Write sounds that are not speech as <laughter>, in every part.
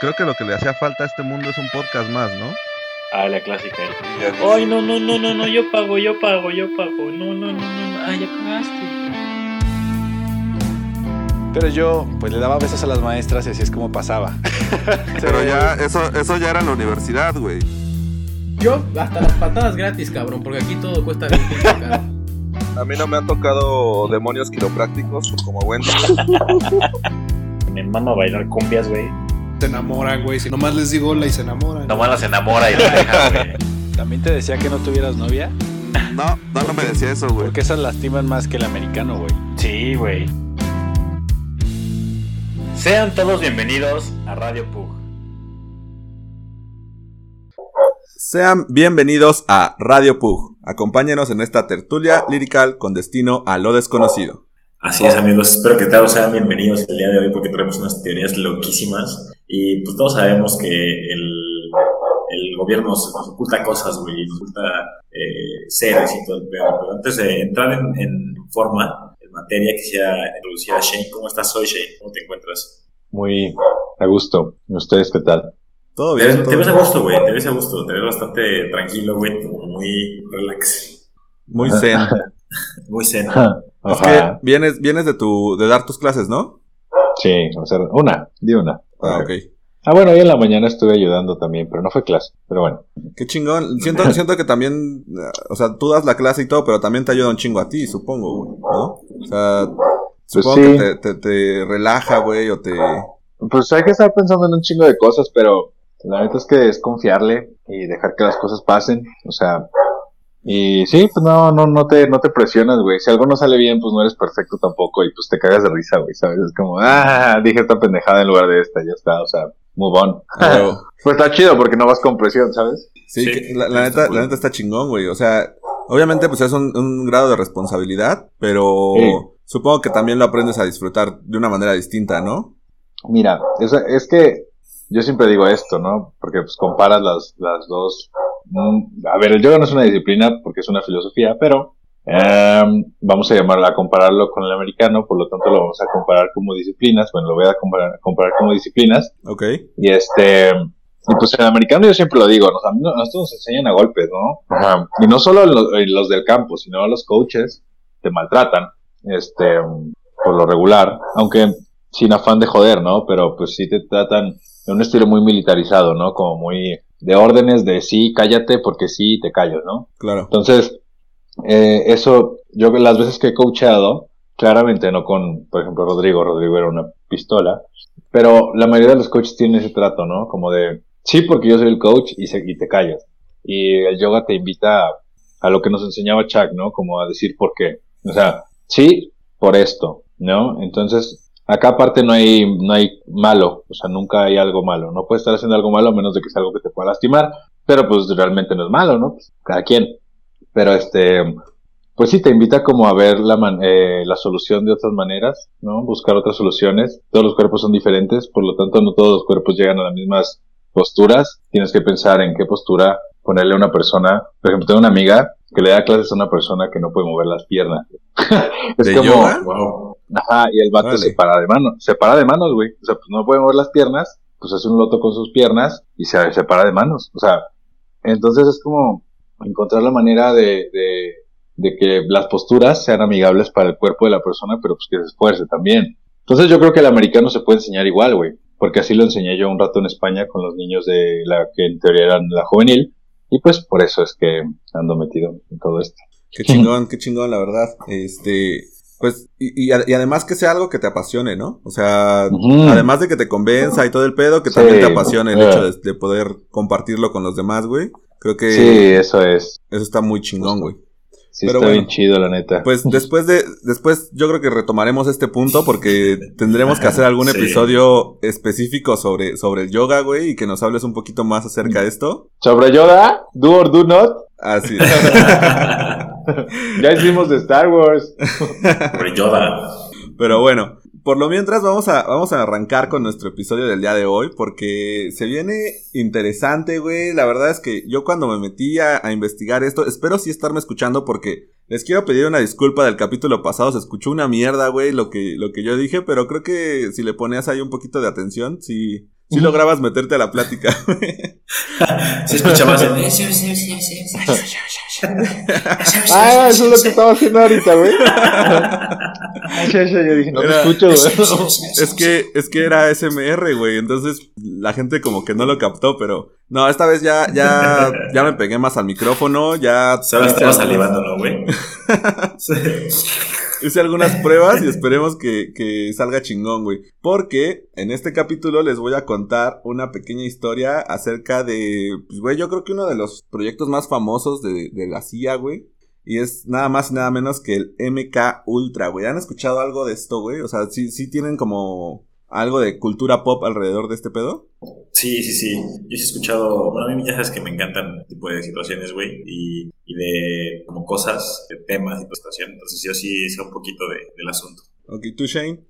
creo que lo que le hacía falta a este mundo es un podcast más, ¿no? Ah, la clásica. Ay, no, no, no, no, no, yo pago, yo pago, yo pago. No, no, no, no, ay, ya pagaste. Pero yo, pues le daba besos a las maestras y así es como pasaba. <laughs> Pero ya, eso, eso ya era en la universidad, güey. Yo, hasta las patadas gratis, cabrón, porque aquí todo cuesta 20 caro. A mí no me han tocado demonios quiroprácticos como Wendy. <laughs> Me mama bailar cumbias, güey. Se enamoran, güey. Si nomás les digo hola y se enamoran. Nomás las enamora y la deja, <laughs> güey. ¿También te decía que no tuvieras novia? No, no, no me decía eso, güey. Porque esas lastiman más que el americano, güey. Sí, güey. Sean todos bienvenidos a Radio Pug. Sean bienvenidos a Radio Pug. Acompáñenos en esta tertulia lirical con destino a lo desconocido. Así es, amigos. Espero que todos sean bienvenidos el día de hoy porque tenemos unas teorías loquísimas. Y pues todos sabemos que el, el gobierno nos, nos oculta cosas, güey, y nos oculta eh, seres y todo el pedo. Pero antes de entrar en, en forma, en materia, quisiera introducir a Shane. ¿Cómo estás hoy, Shane? ¿Cómo te encuentras? Muy a gusto. ¿Y ustedes qué tal? Todo Te bien. ves, te ves a gusto, güey. Te ves a gusto. Te ves bastante tranquilo, güey. Como muy relax. Muy zen. <laughs> Muy zen. <laughs> Es que vienes, vienes de tu, de dar tus clases, ¿no? Sí, o sea, una, di una. Ah, ok. Ah, bueno, hoy en la mañana estuve ayudando también, pero no fue clase. Pero bueno, Qué chingón. Siento, <laughs> siento que también, o sea, tú das la clase y todo, pero también te ayuda un chingo a ti, supongo, güey, ¿no? O sea, supongo sí. que te, te, te relaja, güey, o te... pues hay que estar pensando en un chingo de cosas, pero la neta es que es confiarle y dejar que las cosas pasen. O sea, y sí, pues no, no, no te, no te presionas, güey. Si algo no sale bien, pues no eres perfecto tampoco y pues te cagas de risa, güey, ¿sabes? Es como, ah, dije esta pendejada en lugar de esta, ya está, o sea, move on. <laughs> Pero, Pues está chido porque no vas con presión, ¿sabes? sí, Sí, que la, la neta, cool. la neta está chingón, güey. O sea, obviamente pues es un, un grado de responsabilidad, pero Sí. supongo que también lo aprendes a disfrutar de una manera distinta, ¿no? Mira, es, es que yo siempre digo esto, ¿no? Porque pues comparas las, las dos. A ver, el yoga no es una disciplina porque es una filosofía, pero em, vamos a llamarla, a compararlo con el americano, por lo tanto lo vamos a comparar como disciplinas. Bueno, lo voy a comparar, comparar como disciplinas. Ok. Y este, y pues en el americano yo siempre lo digo, nos, a nosotros nos enseñan a golpes, ¿no? Ajá. Y no solo en los, en los del campo, sino los coaches te maltratan, este, por lo regular, aunque sin afán de joder, ¿no? Pero pues sí te tratan de un estilo muy militarizado, ¿no? Como muy de órdenes de sí, cállate porque sí, te callo, ¿no? Claro. Entonces, eh, eso, yo las veces que he coachado, claramente no con, por ejemplo, Rodrigo, Rodrigo era una pistola, pero la mayoría de los coaches tienen ese trato, ¿no? Como de, sí, porque yo soy el coach y, se, y te callas. Y el yoga te invita a, a lo que nos enseñaba Chuck, ¿no? Como a decir por qué. O sea, sí, por esto, ¿no? Entonces, acá aparte no hay, no hay malo, o sea, nunca hay algo malo. No puedes estar haciendo algo malo a menos de que sea algo que te pueda lastimar, pero pues realmente no es malo, ¿no? Pues, cada quien. Pero este, pues sí, te invita como a ver la, man- eh, la solución de otras maneras, ¿no? Buscar otras soluciones. Todos los cuerpos son diferentes, por lo tanto no todos los cuerpos llegan a las mismas posturas. Tienes que pensar en qué postura ponerle a una persona. Por ejemplo, tengo una amiga que le da clases a una persona que no puede mover las piernas. <laughs> es ¿De como, yoga? Wow. Ajá, y el vato Órale. se para de manos, se para de manos, güey. O sea, pues no puede mover las piernas, pues hace un loto con sus piernas y se, se para de manos. O sea, entonces es como encontrar la manera de, de, de que las posturas sean amigables para el cuerpo de la persona, pero pues que se esfuerce también. Entonces yo creo que el americano se puede enseñar igual, güey. Porque así lo enseñé yo un rato en España con los niños de la que en teoría eran la juvenil. Y pues por eso es que ando metido en todo esto. Qué chingón, <laughs> qué chingón, la verdad. Este, pues, y, y, además que sea algo que te apasione, ¿no? O sea, además de que te convenza y todo el pedo, que Sí, también te apasione el eh. hecho de, de poder compartirlo con los demás, güey. Creo que Sí, eso es. eso está muy chingón, güey. Sí, Pero está bueno. bien chido, la neta. Pues después de, después yo creo que retomaremos este punto porque tendremos que hacer algún <laughs> Sí. episodio específico sobre, sobre el yoga, güey, y que nos hables un poquito más acerca de esto. Sobre Yoda, do or do not, Así. <laughs> ya hicimos de Star Wars. Por Yoda. Pero bueno, por lo mientras vamos a, vamos a arrancar con nuestro episodio del día de hoy porque se viene interesante, güey. La verdad es que yo cuando me metí a, investigar esto, espero sí estarme escuchando porque les quiero pedir una disculpa del capítulo pasado. Se escuchó una mierda, güey, lo que, lo que yo dije, pero creo que si le ponías ahí un poquito de atención, sí, Sí uh -huh. lograbas meterte a la plática. <laughs> Se escuchabas el... ah, eso es lo que estaba haciendo ahorita, güey. Ah, yo dije, no te escucho, güey. Es que, es que era SMR, güey. Entonces la gente como que no lo captó, pero... No, esta vez ya, ya, ya me pegué más al micrófono, ya... Sabes, <laughs> estaba salivándolo, güey. <laughs> Hice algunas pruebas y <laughs> esperemos que, que salga chingón, güey. Porque en este capítulo les voy a contar una pequeña historia acerca de, pues, güey, yo creo que uno de los proyectos más famosos de, de la CIA, güey. Y es nada más y nada menos que el MK Ultra, güey. ¿Han escuchado algo de esto, güey? O sea, sí, sí tienen como algo de cultura pop alrededor de este pedo. Sí, sí, sí. Yo sí he escuchado. Bueno, a mí ya sabes que me encantan este tipo de situaciones, güey. Y, y de como cosas, de temas y de situaciones. Entonces yo sí sé un poquito de, del asunto. Ok, tú, Shane,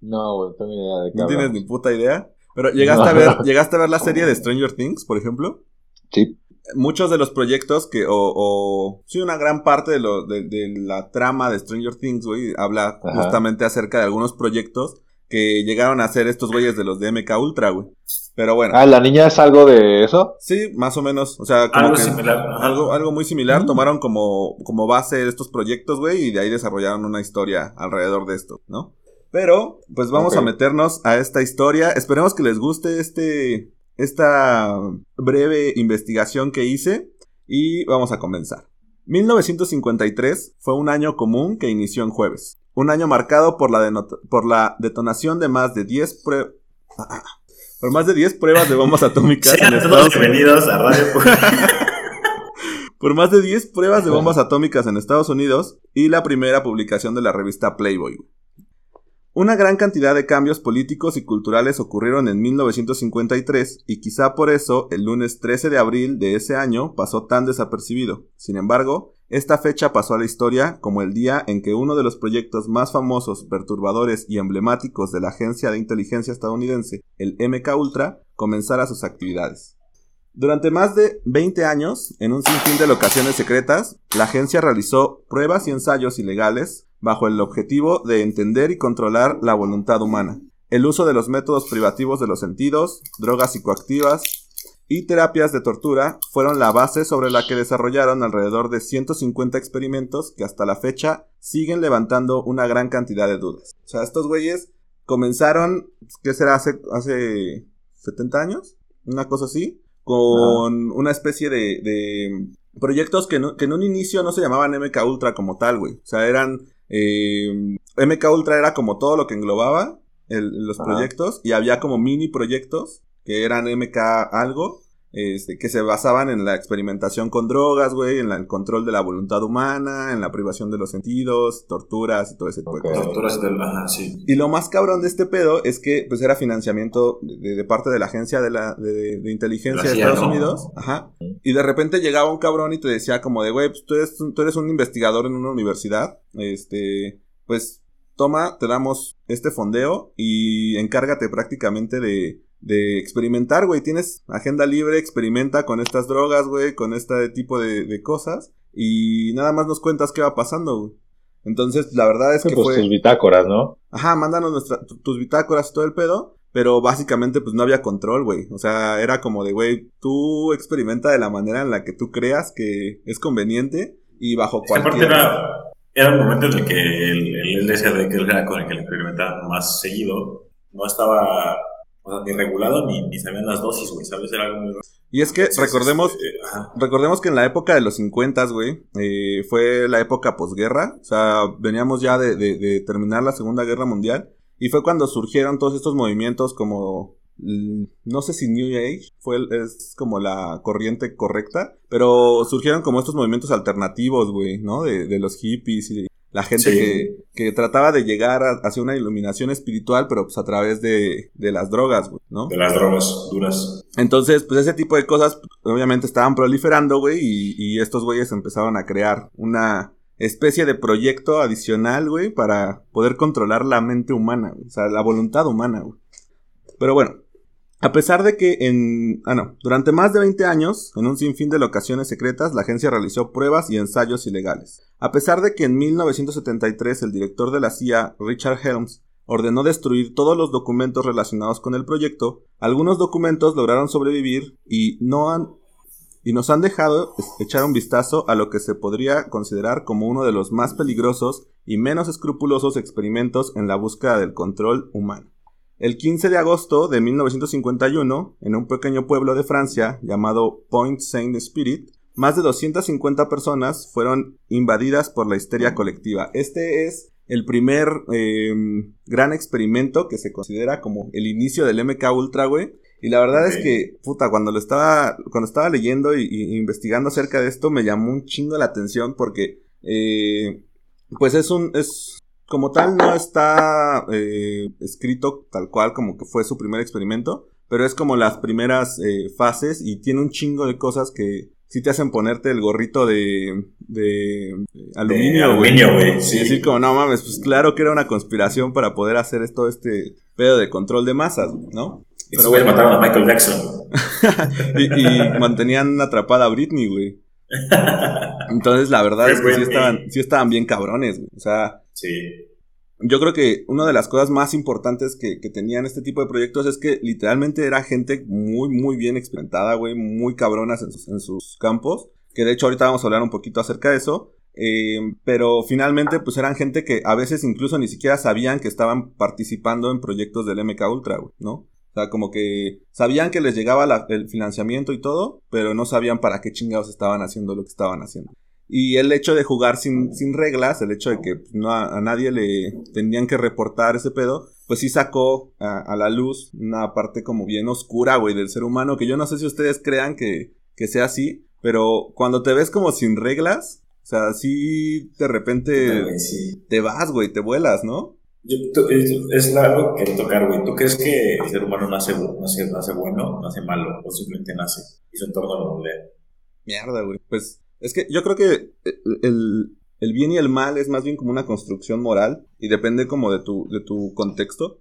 No, güey, no tengo ni idea de qué no tienes ni puta idea. Pero llegaste a ver, <laughs> llegaste a ver la serie de Stranger Things, por ejemplo. Sí. muchos de los proyectos que, o, o sí, una gran parte de, lo, de, de la trama de Stranger Things, güey, habla Ajá. justamente acerca de algunos proyectos que llegaron a ser estos güeyes de los de MK Ultra, güey. Pero bueno, Ah, ¿la niña es algo de eso? sí, más o menos, o sea, como Algo que similar. algo, algo muy similar, Mm. tomaron como, como base estos proyectos, güey, y de ahí desarrollaron una historia alrededor de esto, ¿no? Pero, pues vamos a meternos a esta historia. Esperemos que les guste este, esta breve investigación que hice y vamos a comenzar. 1953 fue un año común que inició en jueves. Un año marcado por la, por la detonación de más de 10 prue- <laughs> por más de 10 pruebas de bombas atómicas <laughs> en Sean todos Estados Unidos. bienvenidos a Radio <laughs> por más de 10 pruebas de bombas atómicas en Estados Unidos y la primera publicación de la revista Playboy. Una gran cantidad de cambios políticos y culturales ocurrieron en 1953 y quizá por eso el lunes 13 de abril de ese año pasó tan desapercibido. Sin embargo, esta fecha pasó a la historia como el día en que uno de los proyectos más famosos, perturbadores y emblemáticos de la agencia de inteligencia estadounidense, el MK Ultra, comenzara sus actividades. Durante más de 20 años, en un sinfín de locaciones secretas, la agencia realizó pruebas y ensayos ilegales bajo el objetivo de entender y controlar la voluntad humana, el uso de los métodos privativos de los sentidos, drogas psicoactivas y terapias de tortura fueron la base sobre la que desarrollaron alrededor de 150 experimentos que hasta la fecha siguen levantando una gran cantidad de dudas. O sea, estos güeyes comenzaron, ¿qué será? Hace, hace 70 años, una cosa así, con una especie de, de proyectos que, no- que en un inicio no se llamaban MK Ultra como tal, güey. O sea, eran... eh, MK Ultra era como todo lo que englobaba el- los Ajá. proyectos y había como mini proyectos que eran MK algo, este, que se basaban en la experimentación con drogas, güey, en la- el control de la voluntad humana, en la privación de los sentidos, torturas y todo ese tipo de cosas. Torturas del. Ajá, sí. Y lo más cabrón de este pedo es que pues era financiamiento de, de parte de la agencia de, la, de, de inteligencia de Estados ¿no? Unidos. Ajá. Y de repente llegaba un cabrón y te decía como de, güey, pues tú eres, tú eres un investigador en una universidad. Este, pues toma, te damos este fondeo y encárgate prácticamente de, de experimentar, güey. Tienes agenda libre, experimenta con estas drogas, güey, con este tipo de, de cosas. Y nada más nos cuentas qué va pasando, güey. Entonces, la verdad es que pues fue... tus bitácoras, ¿no? Ajá, mándanos nuestra, tu- tus bitácoras y todo el pedo. Pero básicamente, pues no había control, güey. O sea, era como de, güey, tú experimenta de la manera en la que tú creas que es conveniente y bajo cualquier. era, era un momento en el que el, el LSD, que era con el que le experimentaban más seguido, no estaba o sea, ni regulado ni, ni sabían las dosis, güey, ¿sabes? Era algo muy raro. Y es que Entonces, recordemos, este, ajá. recordemos que en la época de los 50, güey, eh, fue la época posguerra. O sea, veníamos ya de, de- de terminar la Segunda Guerra Mundial. Y fue cuando surgieron todos estos movimientos como. mm, No sé si New Age fue es como la corriente correcta, pero surgieron como estos movimientos alternativos, güey, ¿no? De, de los hippies y de la gente Sí. que, que trataba de llegar a- hacia una iluminación espiritual, pero pues a través de, de las drogas, güey, ¿no? de las drogas duras. Entonces, pues ese tipo de cosas obviamente estaban proliferando, güey, y, y estos güeyes empezaron a crear una especie de proyecto adicional, güey, para poder controlar la mente humana, güey, o sea, la voluntad humana, güey. Pero bueno, a pesar de que en... Ah, no, durante más de 20 años, en un sinfín de locaciones secretas, la agencia realizó pruebas y ensayos ilegales. A pesar de que en 1973 el director de la CIA, Richard Helms, ordenó destruir todos los documentos relacionados con el proyecto. Algunos documentos lograron sobrevivir y no han y nos han dejado echar un vistazo a lo que se podría considerar como uno de los más peligrosos y menos escrupulosos experimentos en la búsqueda del control humano. El 15 de agosto de 1951, en un pequeño pueblo de Francia llamado Point Saint Spirit, más de 250 personas fueron invadidas por la histeria colectiva. Este es el primer em, gran experimento que se considera como el inicio del MK Ultra, güey. Y la verdad es que, puta, cuando lo estaba, cuando estaba leyendo y, investigando acerca de esto, me llamó un chingo la atención porque, eh, pues es un, es, como tal no está eh, escrito tal cual como que fue su primer experimento, pero es como las primeras eh, fases y tiene un chingo de cosas que sí te hacen ponerte el gorrito de, de aluminio, güey. Sí. Y decir como, no mames, pues claro que era una conspiración para poder hacer esto, este pedo de control de masas, ¿no? Y Pero bueno, mataron a Michael Jackson. <laughs> y, mantenían atrapada a Britney, güey. <laughs> Entonces, la verdad es que sí estaban, sí estaban bien cabrones, güey. O sea, sí. yo creo que una de las cosas más importantes que, que, tenían este tipo de proyectos es que literalmente era gente muy, muy bien experimentada, güey, muy cabronas en sus, en sus campos. Que de hecho ahorita vamos a hablar un poquito acerca de eso. Eh, pero finalmente, pues eran gente que a veces incluso ni siquiera sabían que estaban participando en proyectos del MK Ultra, güey, ¿no? O sea, como que sabían que les llegaba el financiamiento y todo, pero no sabían para qué chingados estaban haciendo lo que estaban haciendo. Y el hecho de jugar sin, sin reglas, el hecho de que no a, nadie le tenían que reportar ese pedo, pues sí sacó a, la luz una parte como bien oscura, güey, del ser humano, que yo no sé si ustedes crean que, que sea así, pero cuando te ves como sin reglas, o sea, sí de repente te vas, güey, te vuelas, ¿no? Es algo que tocar, güey. ¿Tú crees que el ser humano nace, nace, nace bueno, nace malo, o simplemente nace y su entorno lo moldea? Mierda, güey. Pues es que yo creo que el, el, bien y el mal es más bien como una construcción moral y depende como de tu, de tu contexto.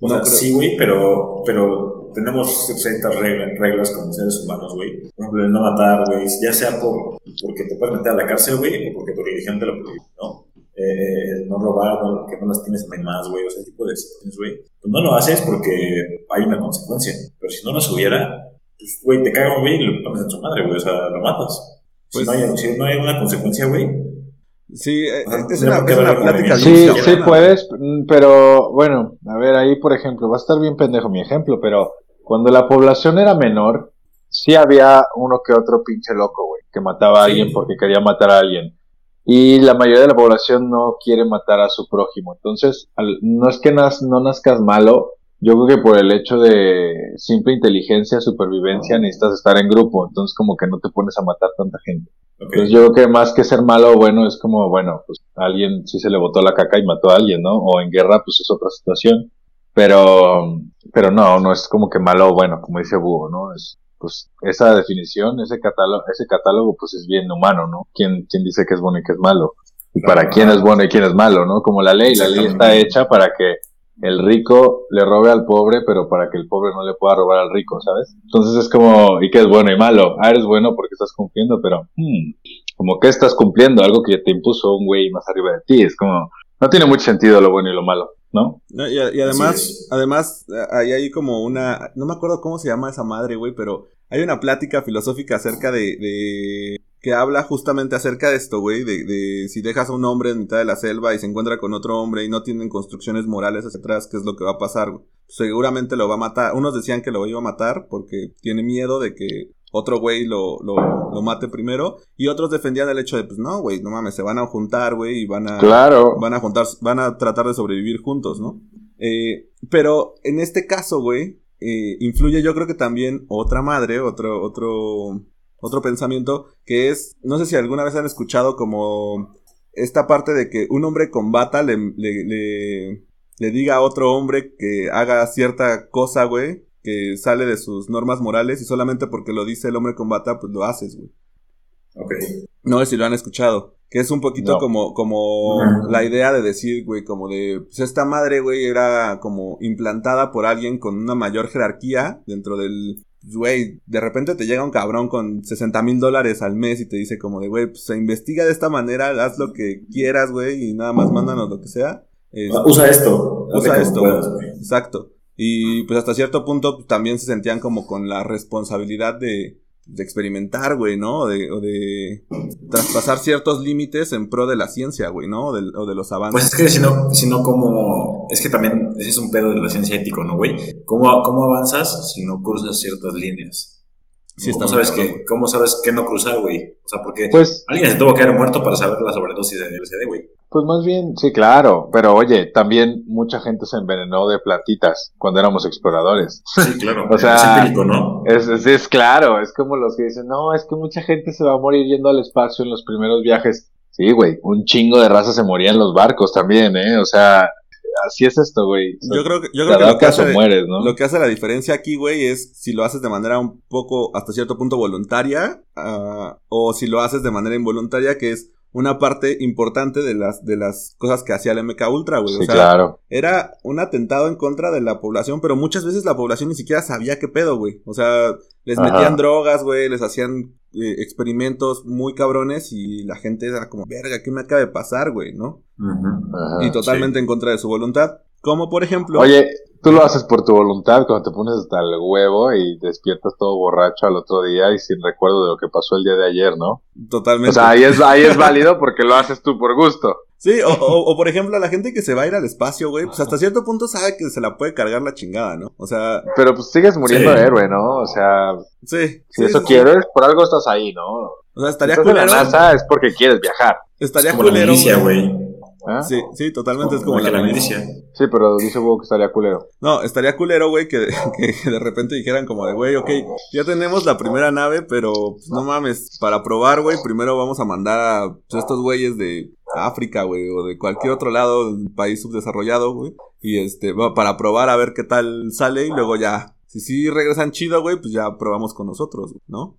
O sea, sí, güey, pero, pero tenemos ciertas reglas, reglas como seres humanos, güey. Por ejemplo, el no matar, güey, ya sea por, porque te puedes meter a la cárcel, güey, o porque tu religión te lo prohíbe, ¿no? Eh, no robar, que no lastimes a más, güey, o ese tipo de situaciones, güey. Pues no lo haces porque hay una consecuencia. Pero si no las hubiera, pues, güey, te cagan, güey, y lo pones en su madre, güey, o sea, lo matas. si, pues no hay, si no hay una consecuencia, güey. Sí, eh, es, una, es una plática. Sí, sí puedes, pero bueno, a ver, ahí por ejemplo, va a estar bien pendejo mi ejemplo, pero cuando la población era menor, sí había uno que otro pinche loco, güey, que mataba a alguien porque quería matar a alguien y la mayoría de la población no quiere matar a su prójimo. Entonces, no es que no nazcas malo, yo creo que por el hecho de simple inteligencia, supervivencia, necesitas estar en grupo, entonces como que no te pones a matar tanta gente. Entonces yo creo que más que ser malo o bueno, es como, bueno, pues alguien sí se le botó la caca y mató a alguien, ¿no? O en guerra, pues es otra situación. Pero, pero no, no es como que malo o bueno, como dice Búho, ¿no? Es, pues esa definición, ese catálogo, ese catálogo pues es bien humano, ¿no? ¿Quién, quién dice que es bueno y que es malo? Y para quién es bueno y quién es malo, ¿no? Como la ley, la ley está hecha para que el rico le robe al pobre, pero para que el pobre no le pueda robar al rico, ¿sabes? Entonces es como, ¿y qué es bueno y malo? Ah, eres bueno porque estás cumpliendo, pero, hmm, como que estás cumpliendo algo que te impuso un güey más arriba de ti, es como, no tiene mucho sentido lo bueno y lo malo. ¿No? y, además, además, ahí hay como una, no me acuerdo cómo se llama esa madre, güey, pero hay una plática filosófica acerca de, de que habla justamente acerca de esto, güey, de, de, si dejas a un hombre en mitad de la selva y se encuentra con otro hombre y no tienen construcciones morales hacia atrás, ¿qué es lo que va a pasar? Seguramente lo va a matar. Unos decían que lo iba a matar porque tiene miedo de que otro güey lo, lo, lo, mate primero. Y otros defendían el hecho de, pues no, güey, no mames, se van a juntar, güey, y van a, claro. van a juntar, van a tratar de sobrevivir juntos, ¿no? Eh, pero en este caso, güey, eh, influye yo creo que también otra madre, otro, otro, otro pensamiento, que es, no sé si alguna vez han escuchado como esta parte de que un hombre combata le, le, le, le diga a otro hombre que haga cierta cosa, güey, que sale de sus normas morales y solamente porque lo dice el hombre con bata, pues lo haces, güey. Ok. No sé si lo han escuchado. Que es un poquito como, como la idea de decir, güey, como de, pues esta madre, güey, era como implantada por alguien con una mayor jerarquía dentro del, güey, de repente te llega un cabrón con 60 mil dólares al mes y te dice como de, güey, pues se investiga de esta manera, haz lo que quieras, güey, y nada más mándanos lo que sea. eh, Usa esto. usa esto. puedas. Exacto. Y pues hasta cierto punto pues, también se sentían como con la responsabilidad de, de experimentar, güey, ¿no? O de, o de traspasar ciertos límites en pro de la ciencia, güey, ¿no? O de, o de los avances. Pues es que si no, si no como... Es que también ese es un pedo de la ciencia ético, ¿no, güey? ¿Cómo, ¿Cómo avanzas si no cruzas ciertas líneas? Sí, ¿Cómo, sabes cabrón, que. ¿Cómo sabes qué no cruzar, güey? O sea, porque Pues, alguien se tuvo que haber muerto para saber la sobredosis de LSD, güey. Pues más bien, sí, claro. Pero oye, también mucha gente se envenenó de plantitas cuando éramos exploradores. Sí, claro. <laughs> O sea, es. Es, es, es claro, es como los que dicen, no, es que mucha gente se va a morir yendo al espacio en los primeros viajes. Sí, güey, un chingo de raza se moría en los barcos también, ¿eh? O sea, así es esto, güey. Yo creo que, yo creo que lo que, hace, mueres, ¿no? lo que hace la diferencia aquí, güey, es si lo haces de manera un poco, hasta cierto punto voluntaria, ah, o si lo haces de manera involuntaria, que es una parte importante de las, de las cosas que hacía el MK Ultra, güey. Sí, o sea, claro. era un atentado en contra de la población, pero muchas veces la población ni siquiera sabía qué pedo, güey. O sea, les Ajá. metían drogas, güey, les hacían eh, experimentos muy cabrones y la gente era como, verga, ¿qué me acaba de pasar, güey? ¿No? Ajá. y totalmente en contra de su voluntad. Como por ejemplo... Oye, tú lo haces por tu voluntad cuando te pones hasta el huevo y despiertas todo borracho al otro día y sin recuerdo de lo que pasó el día de ayer, ¿no? Totalmente. O sea, ahí es, ahí es válido porque lo haces tú por gusto. Sí, o, o, o, por ejemplo, la gente que se va a ir al espacio, güey, pues hasta cierto punto sabe que se la puede cargar la chingada, ¿no? O sea, Pero pues sigues muriendo Sí. de héroe, ¿no? O sea, sí. si sí, eso sí, quieres, por algo estás ahí, ¿no? O sea, estaría Estás en la culero. NASA es porque quieres viajar. Estaría Como la culero. milicia, güey. ¿Ah? Sí, sí, totalmente es como la milicia. Sí, pero dice Hugo que estaría culero. No, estaría culero, güey, que, <laughs> que de repente dijeran como de, güey, ok, ya tenemos la primera nave, pero pues, no mames, para probar, güey, primero vamos a mandar a pues, estos güeyes de África, güey, o de cualquier otro lado, un país subdesarrollado, güey, y este, va- para probar a ver qué tal sale y luego ya, si sí regresan chido, güey, pues ya probamos con nosotros, güey, ¿no?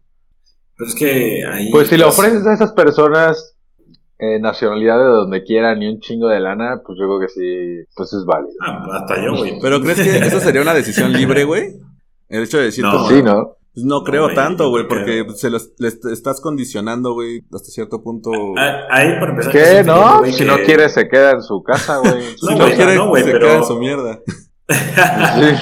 Pero es que ahí. Pues si le ofreces a esas personas eh, nacionalidad de donde quieran y un chingo de lana, pues yo creo que sí, pues es válido. Ah, hasta yo, güey. Pero ¿crees que eso sería una decisión libre, güey? El hecho de decir No. como, Sí, ¿no? pues, no creo güey, tanto, güey, creo porque que- se los, les estás condicionando, güey, hasta cierto punto. Ah, Ahí, para empezar. yo ¿Qué? ¿No? Si no quiere, se queda en su casa, güey. <laughs> Si No, no, quiere, no, güey, se pero- queda en su mierda. <laughs> Sí.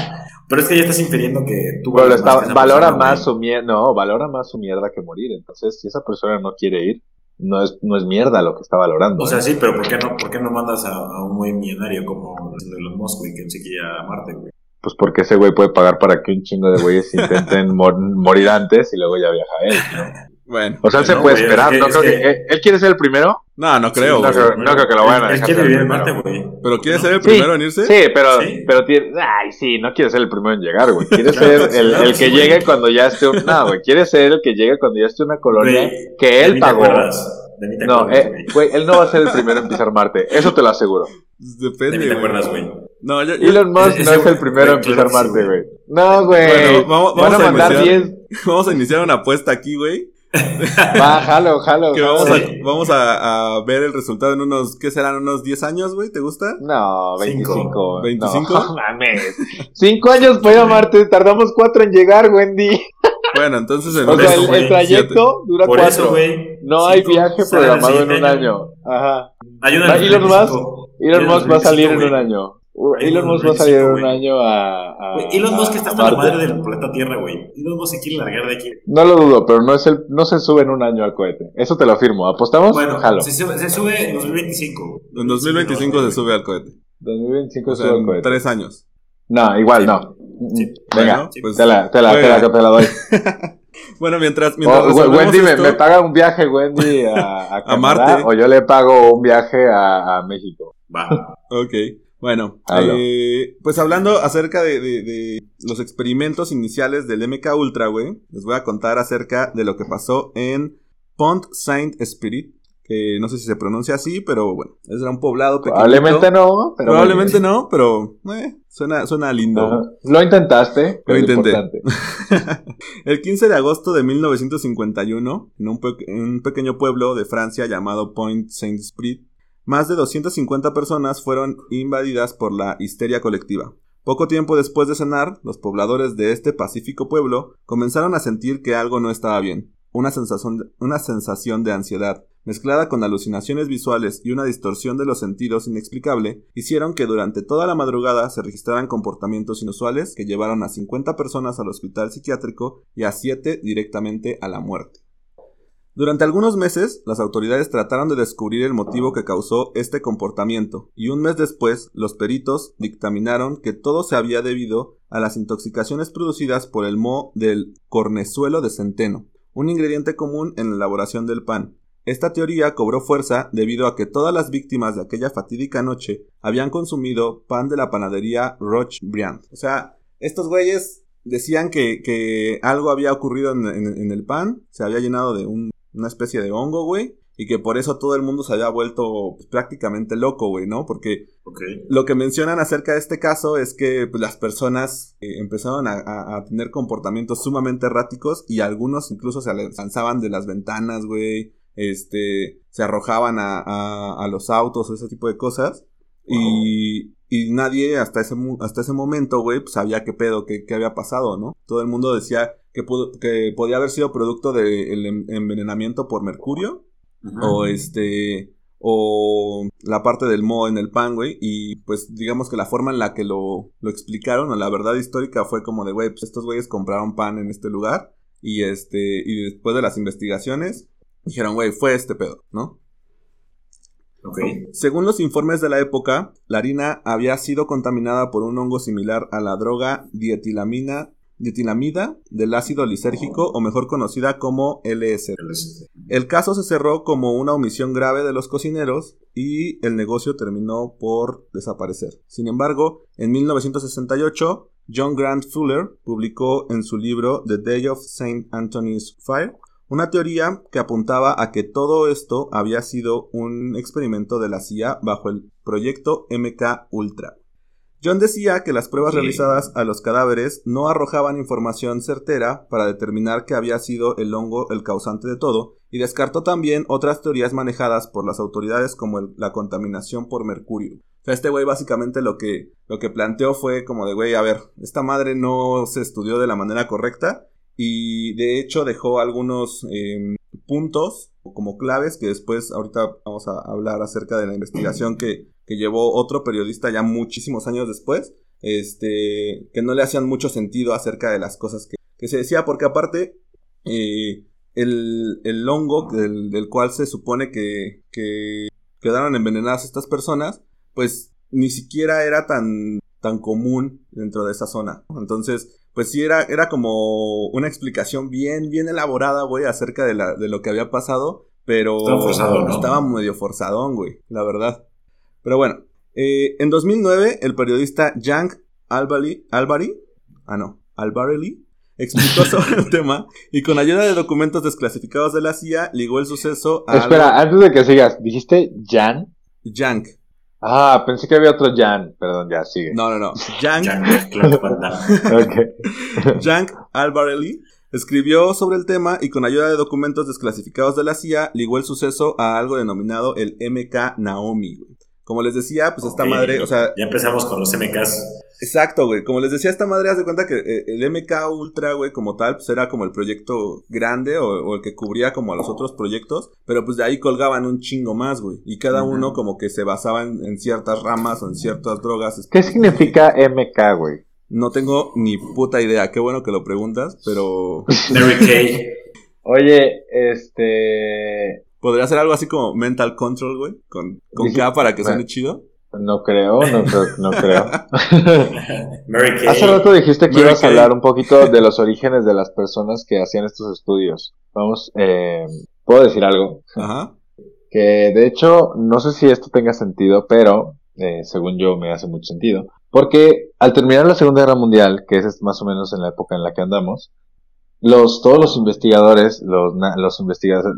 Pero es que ya estás infiriendo que tú Pero está- más que esa valora persona, más su mierda, no, valora más su mierda que morir. Entonces, si esa persona no quiere ir, no es, no es mierda lo que está valorando. O sea, ¿eh? sí, pero ¿por qué no, por qué no mandas a, a un muy millonario como el Elon Musk, güey, que no se quiere ir a Marte, güey? Pues porque ese güey puede pagar para que un chingo de güeyes intenten <laughs> mor- morir antes y luego ya viaja él. Bueno, O sea, él se No, puede güey, esperar. es no que- creo es que, que- ¿él, él quiere ser el primero? No, no creo, no güey. creo- no creo que lo vayan a Él dejar quiere ser vivir. Marte, güey. Pero quiere ¿No? ser el Sí, primero en irse. Sí, pero, Sí. pero tiene, ay, sí, no quiere ser el primero en llegar, güey. <laughs> Quiere Claro, ser el, claro, el sí, que llegue cuando ya esté un, no, güey, quiere ser el que llegue cuando ya esté una colonia Güey, que de él mí te pagó. De mí te No, eh, güey. güey, él no va a ser el primero en pisar Marte, eso te lo aseguro. Pues De mí Depende, te güey. acuerdas, güey. No, yo, yo- Elon Musk no es el primero en pisar sí, Marte, güey. No, güey. Bueno, vamos- Van vamos a a mandar iniciar. 10. <laughs> vamos a iniciar una apuesta aquí, güey. <laughs> Va, jalo, jalo. Que vamos, a, vamos a, a ver el resultado en unos, ¿qué serán? ¿Unos 10 años, güey? ¿Te gusta? No, 25. Cinco. 25. No, <laughs> mames. Cinco años para ir a Marte, tardamos cuatro en llegar, Wendy. Bueno, entonces en O sea, eso, el, el trayecto dura cuatro. eso, güey. No hay viaje programado en un año. Ajá. Hay una Elon Musk, 25. Elon Musk va a salir en 25, un año. Elon Musk va a salir un 25, güey. año a, a- Güey, Elon Musk está a hasta la madre del planeta Tierra, güey. Elon Musk se quiere largar de aquí. No lo dudo, pero no es el, no se sube en un año al cohete. Eso te lo afirmo. ¿Apostamos? Bueno, Jalo. se sube, se sube en 2025. En 2025 se sube al cohete. 2025 O sube sea, al en cohete. 3 años. No, igual no. Sí. Venga, Bueno, pues, te la, te la, te la, juega. te la doy. <laughs> Bueno, mientras, mientras O, resolvemos Wendy me, esto- me paga un viaje, Wendy, <laughs> a, a, Canadá, Marte. O yo le pago un viaje a, a México. Va. Ok, bueno, eh, pues hablando acerca de, de- de los experimentos iniciales del MK Ultra, güey, les voy a contar acerca de lo que pasó en Pont Saint Spirit, que no sé si se pronuncia así, pero bueno, es un poblado pequeñito. Probablemente no, pero. Probablemente no, pero eh, suena, suena lindo. Ajá. Lo intentaste, Lo intenté. <laughs> El 15 de agosto de 1951, en un, pe- en un pequeño pueblo de Francia llamado Point Saint-Esprit, más de 250 personas fueron invadidas por la histeria colectiva. Poco tiempo después de cenar, los pobladores de este pacífico pueblo comenzaron a sentir que algo no estaba bien, una sensación de, una sensación de ansiedad, mezclada con alucinaciones visuales y una distorsión de los sentidos inexplicable, hicieron que durante toda la madrugada se registraran comportamientos inusuales que llevaron a 50 personas al hospital psiquiátrico y a 7 directamente a la muerte. Durante algunos meses, las autoridades trataron de descubrir el motivo que causó este comportamiento, y un mes después, los peritos dictaminaron que todo se había debido a las intoxicaciones producidas por el moho del cornezuelo de centeno, un ingrediente común en la elaboración del pan. Esta teoría cobró fuerza debido a que todas las víctimas de aquella fatídica noche habían consumido pan de la panadería Roche Briand. O sea, estos güeyes decían que, algo había ocurrido en, el pan, se había llenado de una especie de hongo, güey, y que por eso todo el mundo se había vuelto pues, prácticamente loco, güey, ¿no? Porque lo que mencionan acerca de este caso es que pues, las personas eh, empezaron a, tener comportamientos sumamente erráticos y algunos incluso se lanzaban de las ventanas, güey, este, se arrojaban a, los autos o ese tipo de cosas. Y, y nadie hasta ese, hasta ese momento, güey, pues sabía qué pedo, qué, qué había pasado, ¿no? Todo el mundo decía que, que podía haber sido producto del envenenamiento por mercurio o este o la parte del moho en el pan, güey, y pues digamos que la forma en la que lo, lo explicaron, o la verdad histórica fue como de, güey, pues estos güeyes compraron pan en este lugar y este y después de las investigaciones dijeron, güey, fue este pedo, ¿no? Okay. Según los informes de la época, la harina había sido contaminada por un hongo similar a la droga dietilamina ditilamida del ácido lisérgico o mejor conocida como LSD. El caso se cerró como una omisión grave de los cocineros y el negocio terminó por desaparecer. Sin embargo, en 1968, John Grant Fuller publicó en su libro The Day of St. Anthony's Fire una teoría que apuntaba a que todo esto había sido un experimento de la CIA bajo el proyecto MK Ultra. John decía que las pruebas realizadas a los cadáveres no arrojaban información certera para determinar que había sido el hongo el causante de todo, y descartó también otras teorías manejadas por las autoridades como la contaminación por mercurio. O sea, este güey básicamente lo que, lo que planteó fue como de, güey, a ver, esta madre no se estudió de la manera correcta y de hecho dejó algunos em, puntos como claves que después ahorita vamos a hablar acerca de la investigación que que llevó otro periodista ya muchísimos años después, este, que no le hacían mucho sentido acerca de las cosas que, se decía, porque aparte, eh, el, hongo del, cual se supone que, que quedaron envenenadas estas personas, pues ni siquiera era tan, tan común dentro de esa zona. Entonces, pues sí era, era como una explicación bien, bien elaborada, güey, acerca de, la, de lo que había pasado, pero estaba, estaba medio forzadón, güey, la verdad. Pero bueno, eh, en 2009 el periodista Jank Albary, ah no, Albarelli, explicó <laughs> sobre el tema y con ayuda de documentos desclasificados de la CIA ligó el suceso a... Espera, antes de que sigas, ¿dijiste Jan? Jank. Ah, pensé que había otro Jan, perdón, ya sigue. No, no, no. Jank. Jank Albarelli escribió sobre el tema y con ayuda de documentos desclasificados de la CIA ligó el suceso a algo denominado el MK Naomi. Como les decía, pues esta madre, o sea... Ya empezamos con los MKs. Exacto, güey. Como les decía, esta madre hace cuenta que eh, el MK Ultra, güey, como tal, pues era como el proyecto grande o, el que cubría como a los otros proyectos, pero pues de ahí colgaban un chingo más, güey. Y cada uno como que se basaba en, ciertas ramas o en ciertas drogas. ¿Qué significa MK, güey? No tengo ni puta idea. Qué bueno que lo preguntas, pero... <laughs> Mary Kay. Oye, este... ¿Podría ser algo así como mental control, güey? Con, con K para que suene chido. No creo, no creo, no creo. <laughs> Hace rato dijiste que ibas a hablar un poquito de los orígenes de las personas que hacían estos estudios. Vamos, eh, ¿puedo decir algo? Ajá. Que de hecho, no sé si esto tenga sentido, pero eh, según yo me hace mucho sentido. Porque al terminar la Segunda Guerra Mundial, que es más o menos en la época en la que andamos, los, todos los investigadores, los, los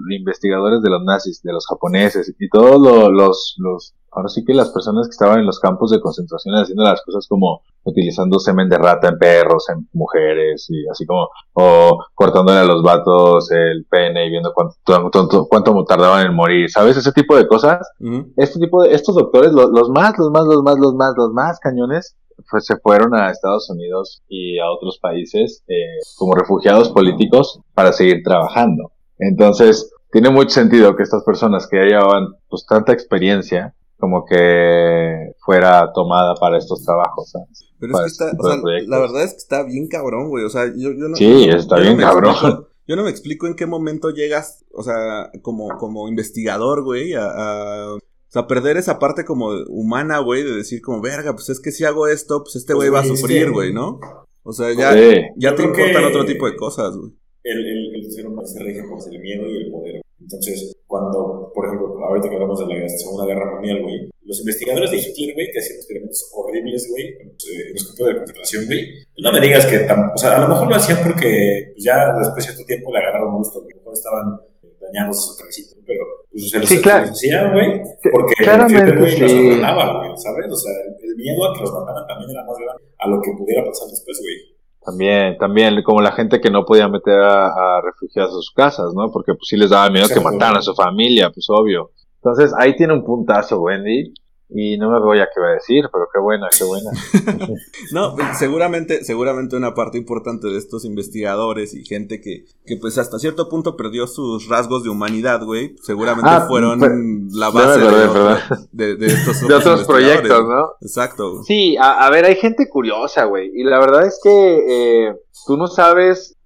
investigadores de los nazis, de los japoneses y todos los, los, ahora sí que las personas que estaban en los campos de concentración haciendo las cosas como utilizando semen de rata en perros, en mujeres y así como, o cortándole a los vatos el pene y viendo cuánto, cuánto, cuánto tardaban en morir, ¿sabes? Ese tipo de cosas. Este tipo de, estos doctores, los, los más, los más, los más, los más, los más cañones, pues se fueron a Estados Unidos y a otros países eh, como refugiados políticos para seguir trabajando. Entonces, tiene mucho sentido que estas personas que ya llevaban pues tanta experiencia como que fuera tomada para estos trabajos. ¿sabes? Pero Para es que este está, o sea, la verdad es que está bien cabrón, güey. O sea, yo, yo no. Sí, yo no- está yo bien me cabrón. explico- <laughs> yo no me explico en qué momento llegas, o sea, como, como investigador, güey, a, a- o sea, perder esa parte como humana, güey, de decir como, verga, pues es que si hago esto, pues este Pues, güey va a sufrir, güey, ¿no? O sea, ya, Sí. ya Yo te importan que- otro tipo de cosas, güey. el, el, el ser humano se rige por el miedo y el poder. Entonces, cuando, por ejemplo, ahorita que hablamos de la Segunda Guerra Mundial, güey, los investigadores de Hitler, güey, que hacían experimentos horribles, güey, en los, eh, en los campos de concentración, güey, no me digas que, tam- o sea, a lo mejor lo hacían porque ya después de cierto tiempo le agarraron gusto, lo mejor estaban eh, dañándose su cabecita, ¿no? pero pues se los, Sí, claro. hacían, güey, porque Claramente, güey, los güey, ¿sabes? O sea, el, el miedo a que los mataran también era más grande a lo que pudiera pasar después, güey. También, también, como la gente que no podía meter a, a refugiados a sus casas, ¿no? Porque pues sí les daba miedo que mataran a su familia, pues obvio. Entonces, ahí tiene un puntazo, Wendy. Y no me voy a qué va a decir, pero qué buena, qué buena. <laughs> No, pues, seguramente, seguramente una parte importante de estos investigadores y gente que, que pues hasta cierto punto perdió sus rasgos de humanidad, güey, seguramente Ah, fueron pero- la base de, acordé, otro- perdón. de, de estos <laughs> De otros proyectos, ¿no? Exacto. Sí, a, a ver, hay gente curiosa, güey. Y la verdad es que eh, tú no sabes,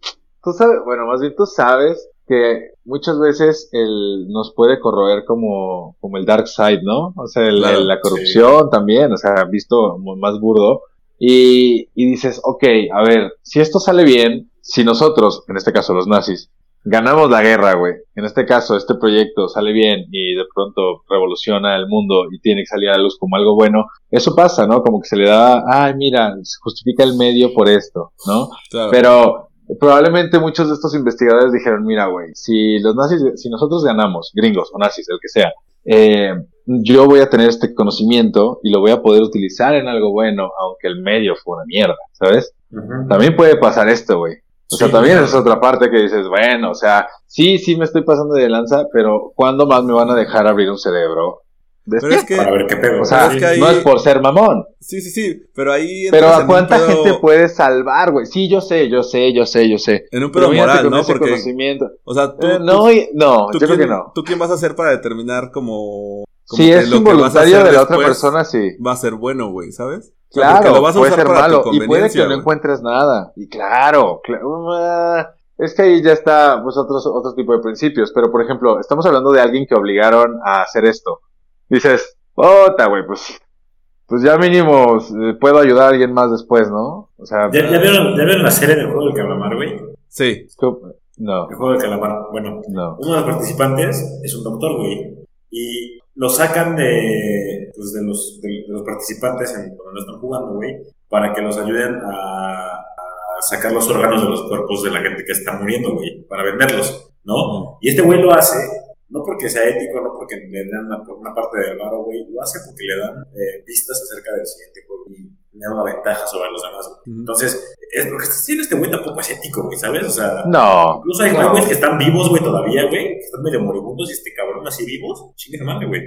tú sabes, bueno, más bien tú sabes que muchas veces el, nos puede corroer como, como el dark side, ¿no? O sea, el- Claro, el- la corrupción también, o sea, visto más burdo. Y, y dices, ok, a ver, si esto sale bien, si nosotros, en este caso los nazis, ganamos la guerra, güey. En este caso, este proyecto sale bien y de pronto revoluciona el mundo y tiene que salir a la luz como algo bueno. Eso pasa, ¿no? Como que se le da, ay, mira, se justifica el medio por esto, ¿no? Claro. Pero probablemente muchos de estos investigadores dijeron, mira, güey, si los nazis, si nosotros ganamos, gringos o nazis, el que sea, eh, yo voy a tener este conocimiento y lo voy a poder utilizar en algo bueno, aunque el medio fue una mierda, ¿sabes? También puede pasar esto, güey. O sea, Sí, también claro. es otra parte que dices, bueno, o sea, sí, sí me estoy pasando de lanza, pero ¿cuándo más me van a dejar abrir un cerebro? Pero es que, Para ver qué pedo. O sea, es que ahí- no es por ser mamón, sí, sí, sí, pero ahí pero ¿a cuánta pedo- gente puede salvar, güey? Sí, yo sé, yo sé, yo sé, yo sé. En un pedo moral, con ¿no? ese Porque, conocimiento. o sea, tú, Eh, tú- no, y- no, tú yo creo quién- que no. ¿Tú quién vas a hacer para determinar como... como Si que es lo que vas a involuntario hacer de la otra persona, sí. Va a ser bueno, güey, ¿sabes? O sea, Claro, lo vas a puede usar ser para tu malo y puede que no encuentres nada. Y claro, cla- ah, es que ahí ya está pues otros otro tipo de principios, pero por ejemplo, estamos hablando de alguien que obligaron a hacer esto. Dices, "Ota, güey, pues pues ya mínimo eh, puedo ayudar a alguien más después, ¿no?" O sea, ¿Ya, ya vieron, ¿Ya vieron la serie del juego del calamar, güey? Sí. no, El juego del calamar. Bueno, no. uno de los participantes es un doctor, güey. Y lo sacan de, pues, de, los, de, de los participantes en, cuando no están jugando, güey, para que los ayuden a, a sacar los órganos de los cuerpos de la gente que está muriendo, güey, para venderlos, ¿no? Y este güey lo hace, no porque sea ético, no porque le dan una, una parte de varo, güey, lo hace porque le dan eh, pistas acerca del siguiente juego y le da una ventaja sobre los demás. Entonces, es, lo que está haciendo este güey tampoco es ético, güey, ¿sabes? O sea, No. Incluso hay No. güeyes que están vivos, güey, todavía, güey. Que están medio moribundos y este cabrón así vivos. Chingue madre, güey.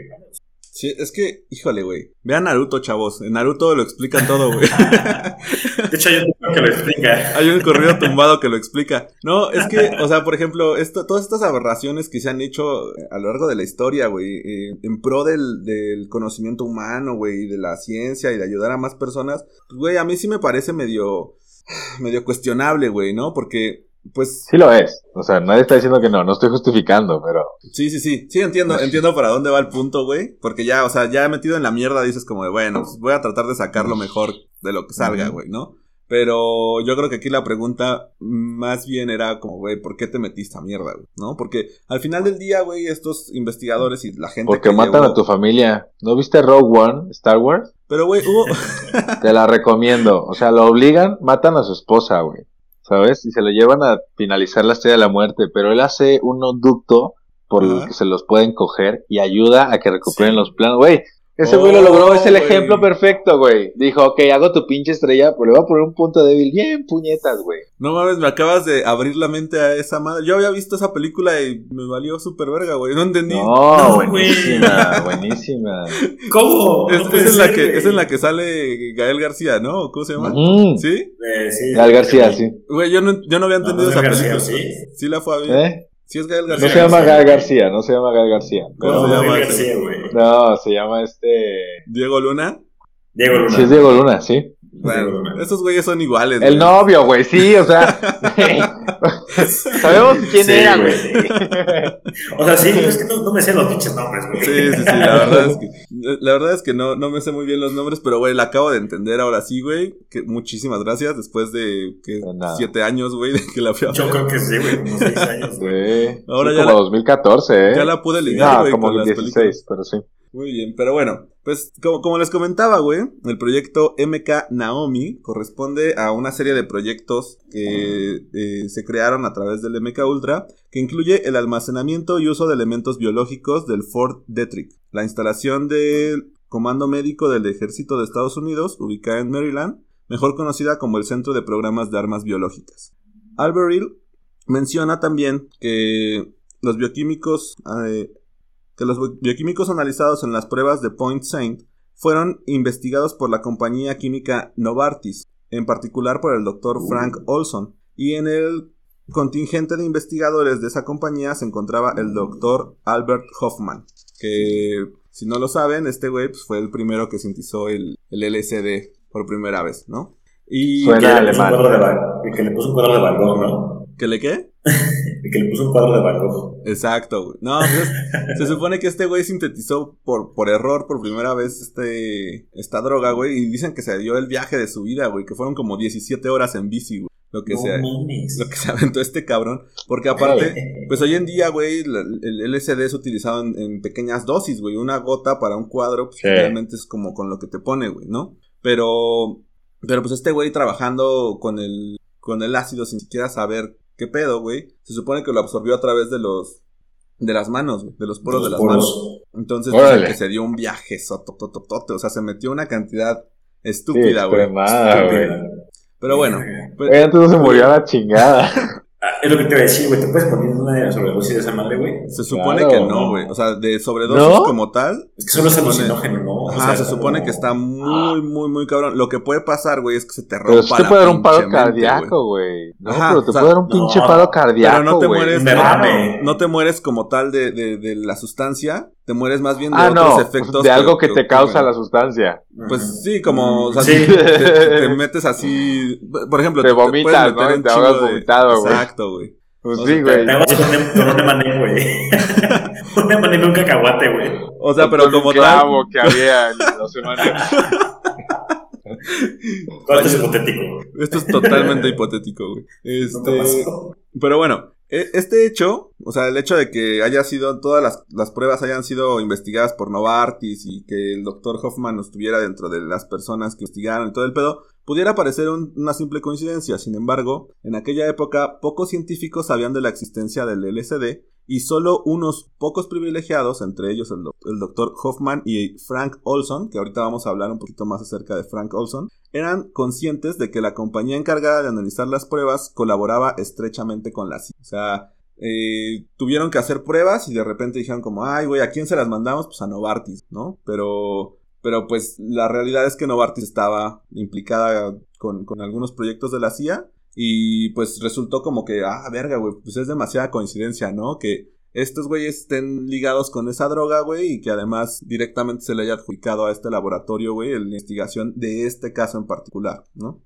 Sí, es que, híjole, güey. Vean Naruto, chavos. En Naruto lo explican todo, güey. <laughs> De hecho, hay un tipo que lo explica. Hay un corrido tumbado que lo explica. No, es que, o sea, por ejemplo, esto, todas estas aberraciones que se han hecho a lo largo de la historia, güey, eh, en pro del, del conocimiento humano, güey, de la ciencia y de ayudar a más personas, pues, güey, a mí sí me parece medio, <sighs> medio cuestionable, güey, ¿no? Porque, pues, Sí lo es. O sea, nadie está diciendo que no, no estoy justificando, pero sí, sí, sí, sí, entiendo, entiendo para dónde va el punto, güey, porque ya, o sea, ya metido en la mierda dices como de, bueno, pues voy a tratar de sacar lo mejor de lo que salga, güey, ¿no? Pero yo creo que aquí la pregunta más bien era como, güey, ¿por qué te metiste a mierda, güey? ¿No? Porque al final del día, güey, estos investigadores y la gente porque que matan llevó- a tu familia. ¿No viste Rogue One, Star Wars? Pero, güey, hubo... <laughs> Te la recomiendo. O sea, lo obligan, matan a su esposa, güey. ¿Sabes? Y se lo llevan a finalizar la estrella de la muerte. Pero él hace un ducto por el que se los pueden coger y ayuda a que recuperen Sí. los planos. Güey, ese Oh, güey lo logró. Es el güey. ejemplo perfecto, güey. Dijo, ok, hago tu pinche estrella, pues le voy a poner un punto débil. Bien, puñetas, güey. No mames, me acabas de abrir la mente a esa madre. Yo había visto esa película y me valió súper verga, güey. No entendí. No, No, buenísima, <laughs> buenísima. ¿Cómo? Es, No es en la que, güey. es en la que sale Gael García, ¿no? ¿O ¿Cómo se llama? ¿Sí? Eh, sí. Gal García, sí. Güey, yo no, yo no había No, entendido no es esa García, película. ¿sí? Sí la fue a ver. ¿Eh? Sí es Gael No García. se llama Gael García, no se llama Gael García. ¿Cómo No, se llama Gael? García, güey. No, se llama este. Diego Luna. Diego Luna. Sí, es Diego Luna, sí. Bueno, esos güeyes son iguales. El güey. novio, güey, sí, o sea. <laughs> <laughs> Sabemos quién Sí, era, güey. O sea, sí, es que no, no me sé los pinches nombres, güey. Sí, sí, sí, la verdad es que, la verdad es que no, no me sé muy bien los nombres, pero güey, la acabo de entender ahora sí, güey. Que muchísimas gracias después de que siete años, güey, de que la fui a Yo creo que sí, güey, como seis años, güey. Ahora Sí, ya como la- 2014, ¿eh? Ya la pude ligar, No, güey, como con las 16, películas. pero sí. Muy bien, pero bueno, pues como, les comentaba, güey, el proyecto MK Naomi corresponde a una serie de proyectos que eh, se crearon a través del MK Ultra, que incluye el almacenamiento y uso de elementos biológicos del Fort Detrick, la instalación del Comando Médico del Ejército de Estados Unidos, ubicada en Maryland, mejor conocida como el Centro de Programas de Armas Biológicas. Alberill menciona también que los bioquímicos eh, que los bioquímicos analizados en las pruebas de Point Saint fueron investigados por la compañía química Novartis, en particular por el doctor Frank Olson, y en el contingente de investigadores de esa compañía se encontraba el doctor Albert Hoffman, que si no lo saben, este güey pues, fue el primero que sintetizó el, el LSD por primera vez, ¿no? Y Suena- Que le puso un alemán. cuadro de Van- el que le puso un cuadro de Van Gogh, ¿no? ¿que le qué? <laughs> El que le puso un cuadro de Van Gogh. Exacto, güey. No, pues, <laughs> se supone que este güey sintetizó por, por error por primera vez este, esta droga, güey. Y dicen que se dio el viaje de su vida, güey. Que fueron como 17 horas en bici, güey. Lo que, No se, mames. lo que se aventó este cabrón. Porque aparte, pues hoy en día, güey, el LSD es utilizado en, en pequeñas dosis, güey. Una gota para un cuadro, pues Sí. realmente es como con lo que te pone, güey, ¿no? Pero, pero pues este güey trabajando con el, con el ácido sin siquiera saber qué pedo, güey. Se supone que lo absorbió a través de los, de las manos, güey, de los poros de las poros. manos. Entonces, dicen que se dio un viaje sotototote. O sea, se metió una cantidad estúpida, Sí, güey. Pero bueno, pues, Oye, antes no se <laughs> murió a la chingada. <laughs> Ah, es lo que te iba a decir, güey. ¿Te puedes poner una sobredosis de esa madre, güey? se supone Claro. que no, güey. O sea, de sobredosis ¿No? como tal. Es que solo es alucinógeno, ¿no? O Ajá, sea, se como- supone que está muy, muy, muy cabrón. Lo que puede pasar, güey, es que se te rompa Pero sí te puede dar un paro cardíaco, güey. No, Ajá, pero te o sea, puede dar un pinche no, paro cardíaco, Pero no te mueres, no, no te mueres como tal de, de, de la sustancia, te mueres más bien de Ah, otros no, efectos. de algo que te causa la sustancia. Pues sí, como, o sea, Sí. te, te- te metes así, por ejemplo, Te vomitas, puedes ¿no? un te ahogas vomitado, güey. Exacto, güey. Pues O sí, güey. Te hagas con, un- un emané, güey. <laughs> un emané un cacahuate, güey. O sea, pero un como tal, clavo que había en <laughs> los. Todo esto es hipotético. esto es totalmente hipotético, güey. Te Este. Pero bueno, este hecho, o sea, el hecho de que haya sido, todas las, las pruebas hayan sido investigadas por Novartis y que el doctor Hoffman estuviera dentro de las personas que investigaron y todo el pedo, pudiera parecer un- una simple coincidencia. Sin embargo, en aquella época, pocos científicos sabían de la existencia del LSD y solo unos pocos privilegiados, entre ellos el, el doctor Hoffman y Frank Olson, que ahorita vamos a hablar un poquito más acerca de Frank Olson, eran conscientes de que la compañía encargada de analizar las pruebas colaboraba estrechamente con la CIA. O sea, eh, tuvieron que hacer pruebas y de repente dijeron como, ay, güey, ¿a quién se las mandamos? Pues a Novartis, ¿no? Pero, pero pues la realidad es que Novartis estaba implicada con, con algunos proyectos de la CIA y pues resultó como que, ah, verga, güey, pues es demasiada coincidencia, ¿no? Que estos güeyes estén ligados con esa droga, güey, y que además directamente se le haya adjudicado a este laboratorio, güey, la investigación de este caso en particular, ¿no?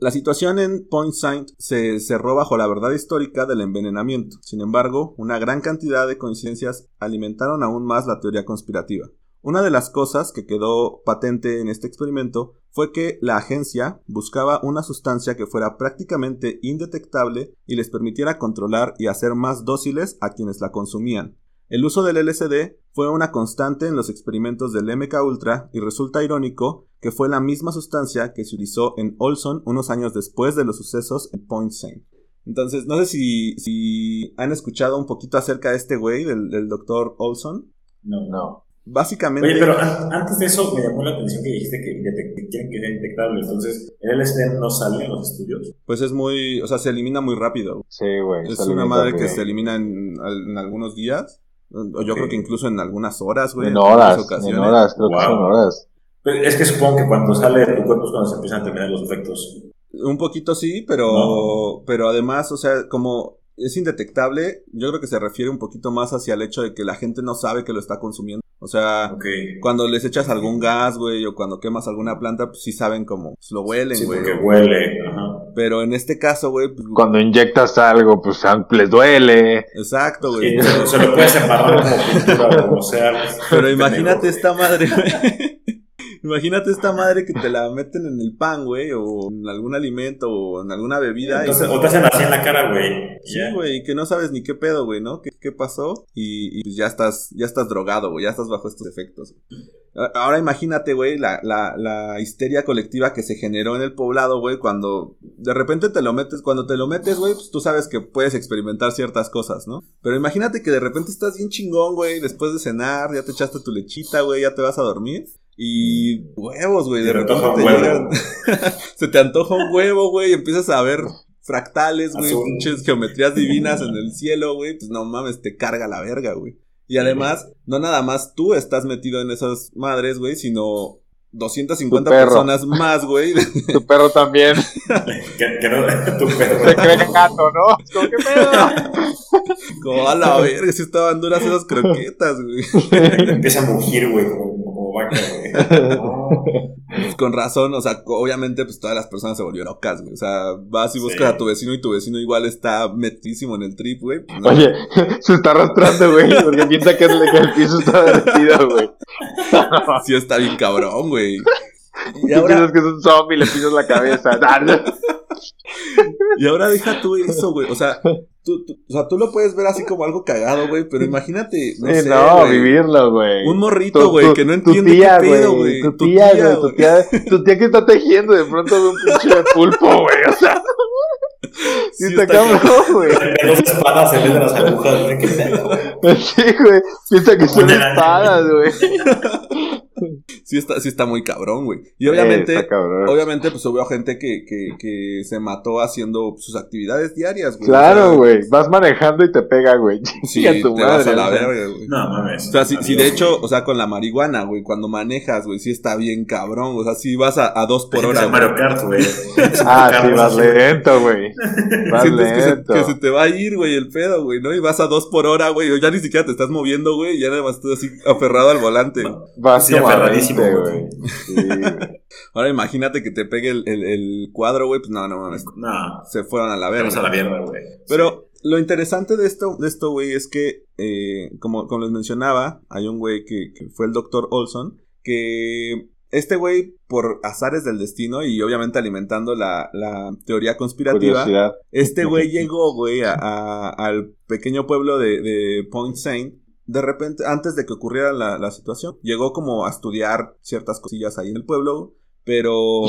La situación en Point Saint se cerró bajo la verdad histórica del envenenamiento. Sin embargo, una gran cantidad de coincidencias alimentaron aún más la teoría conspirativa. Una de las cosas que quedó patente en este experimento fue que la agencia buscaba una sustancia que fuera prácticamente indetectable y les permitiera controlar y hacer más dóciles a quienes la consumían. El uso del LSD fue una constante en los experimentos del MK Ultra y resulta irónico que fue la misma sustancia que se utilizó en Olson unos años después de los sucesos en Point Saint. Entonces, no sé si, si han escuchado un poquito acerca de este güey, del, del doctor Olson. No. No. Básicamente, Oye, pero an- antes de eso me llamó la atención que dijiste que, quieren que sea indetectable. Entonces, ¿el LSD no sale en los estudios? pues es muy, o sea, se elimina muy rápido. Sí, güey. Es una bien madre que se elimina en, al- en algunos días. O yo creo que incluso en algunas horas, güey. En horas, en ocasiones. horas, creo que son horas. Pero es que supongo que cuando sale de tu cuerpo es cuando se empiezan a terminar los efectos. Un poquito sí, pero, No. pero además, o sea, como es indetectable, yo creo que se refiere un poquito más hacia el hecho de que la gente no sabe que lo está consumiendo. O sea, cuando les echas algún gas, güey, o cuando quemas alguna planta, pues sí saben cómo, pues, lo huelen, Sí, güey. porque huele. Ajá. Pero en este caso, güey, pues, Cuando inyectas algo, pues les duele. exacto, Sí, güey. se, se lo puedes separar como pintura, como sea. Pero imagínate esta madre, güey. Imagínate esta madre que te la meten en el pan, güey, o en algún alimento, o en alguna bebida. y Entonces, se- o te hacen así en la cara, güey. Sí, güey, y que no sabes ni qué pedo, güey, ¿no? ¿Qué, qué pasó? Y, y pues ya estás, ya estás drogado, güey, ya estás bajo estos efectos. Ahora imagínate, güey, la, la, la histeria colectiva que se generó en el poblado, güey, cuando de repente te lo metes, cuando te lo metes, güey, pues tú sabes que puedes experimentar ciertas cosas, ¿no? Pero imagínate que de repente estás bien chingón, güey, después de cenar, ya te echaste tu lechita, güey, ya te vas a dormir. Y huevos, güey, de Se te repente antoja te un huevo. llegan. <laughs> se te antoja un huevo, güey, y empiezas a ver fractales, güey, pinches geometrías divinas en el cielo, güey, pues no mames, te carga la verga, güey. Y además, no nada más tú estás metido en esas madres, güey, sino 250 Tu perro. personas más, güey. Tu perro también. <laughs> Que, que no, tu perro. Se cree gato, ¿no? Es como, ¿qué pedo? <laughs> Como a la verga, si estaban duras esas croquetas, güey. Empieza a mugir, güey, como vaca, güey. <laughs> Pues con razón, o sea, obviamente, pues todas las personas se volvieron locas, güey. O sea, vas y Sí. buscas a tu vecino y tu vecino igual está metísimo en el trip, güey. Pues, no. Oye, <laughs> se está arrastrando, güey, porque piensa que el, que el piso está derretido, güey. <laughs> Sí está bien cabrón, güey. Y Tú ahora, piensas que es un zombie y le pisas la cabeza. <laughs> y ahora deja tú eso, güey. O sea, tú, tú- o sea, tú lo puedes ver así como algo cagado, güey, pero imagínate, no Sí, sé, no, güey, vivirlo, güey. Un morrito, Tu- güey, tu- que no tu entiende tía, qué pedo, güey. Tu tía, güey, tu tía, tu tía que está tejiendo de pronto de un pinche de pulpo, güey. O sea, <laughs> sí, Sí está cabrón, güey. Dos espadas en vez de las agujas, güey. <laughs> Sí, güey. Piensa que son espadas, güey. Sí está, sí está muy cabrón, güey. Y obviamente, Eh, obviamente, pues hubo gente que, que, que se mató haciendo sus actividades diarias, güey. O Claro, sea, güey. Vas manejando y te pega, güey. Sí, <laughs> Chinga tu te vas madre, a la o sea. verga, güey. No, mames. O sea, si, si de hecho, o sea, con la marihuana, güey, cuando manejas, güey, sí está bien cabrón. O sea, si vas a, a dos por hora. Mario Kart, güey. <laughs> Ah, sí, vas lento, güey. <laughs> Vas Sientes que se, lento. que se te va a ir, güey, el pedo, güey, ¿no? Y vas a dos por hora, güey, o ya ni siquiera te estás moviendo, güey, ya nada más estás así aferrado al volante. Vas Sí, como a aferradísimo, 20, güey. <laughs> Sí. Ahora imagínate que te pegue el, el, el cuadro, güey, pues no, no mames, No, se fueron a la vamos a la verga. mierda, güey. Pero lo interesante de esto, de esto, güey, es que, eh, como, como les mencionaba, hay un güey que, que fue el doctor Olson, que este güey, por azares del destino y obviamente alimentando la, la teoría conspirativa, Curiosidad. Este güey <laughs> llegó, güey, a- a- al pequeño pueblo de, de Point Saint. De repente, antes de que ocurriera la, la situación, llegó como a estudiar ciertas cosillas ahí en el pueblo, pero...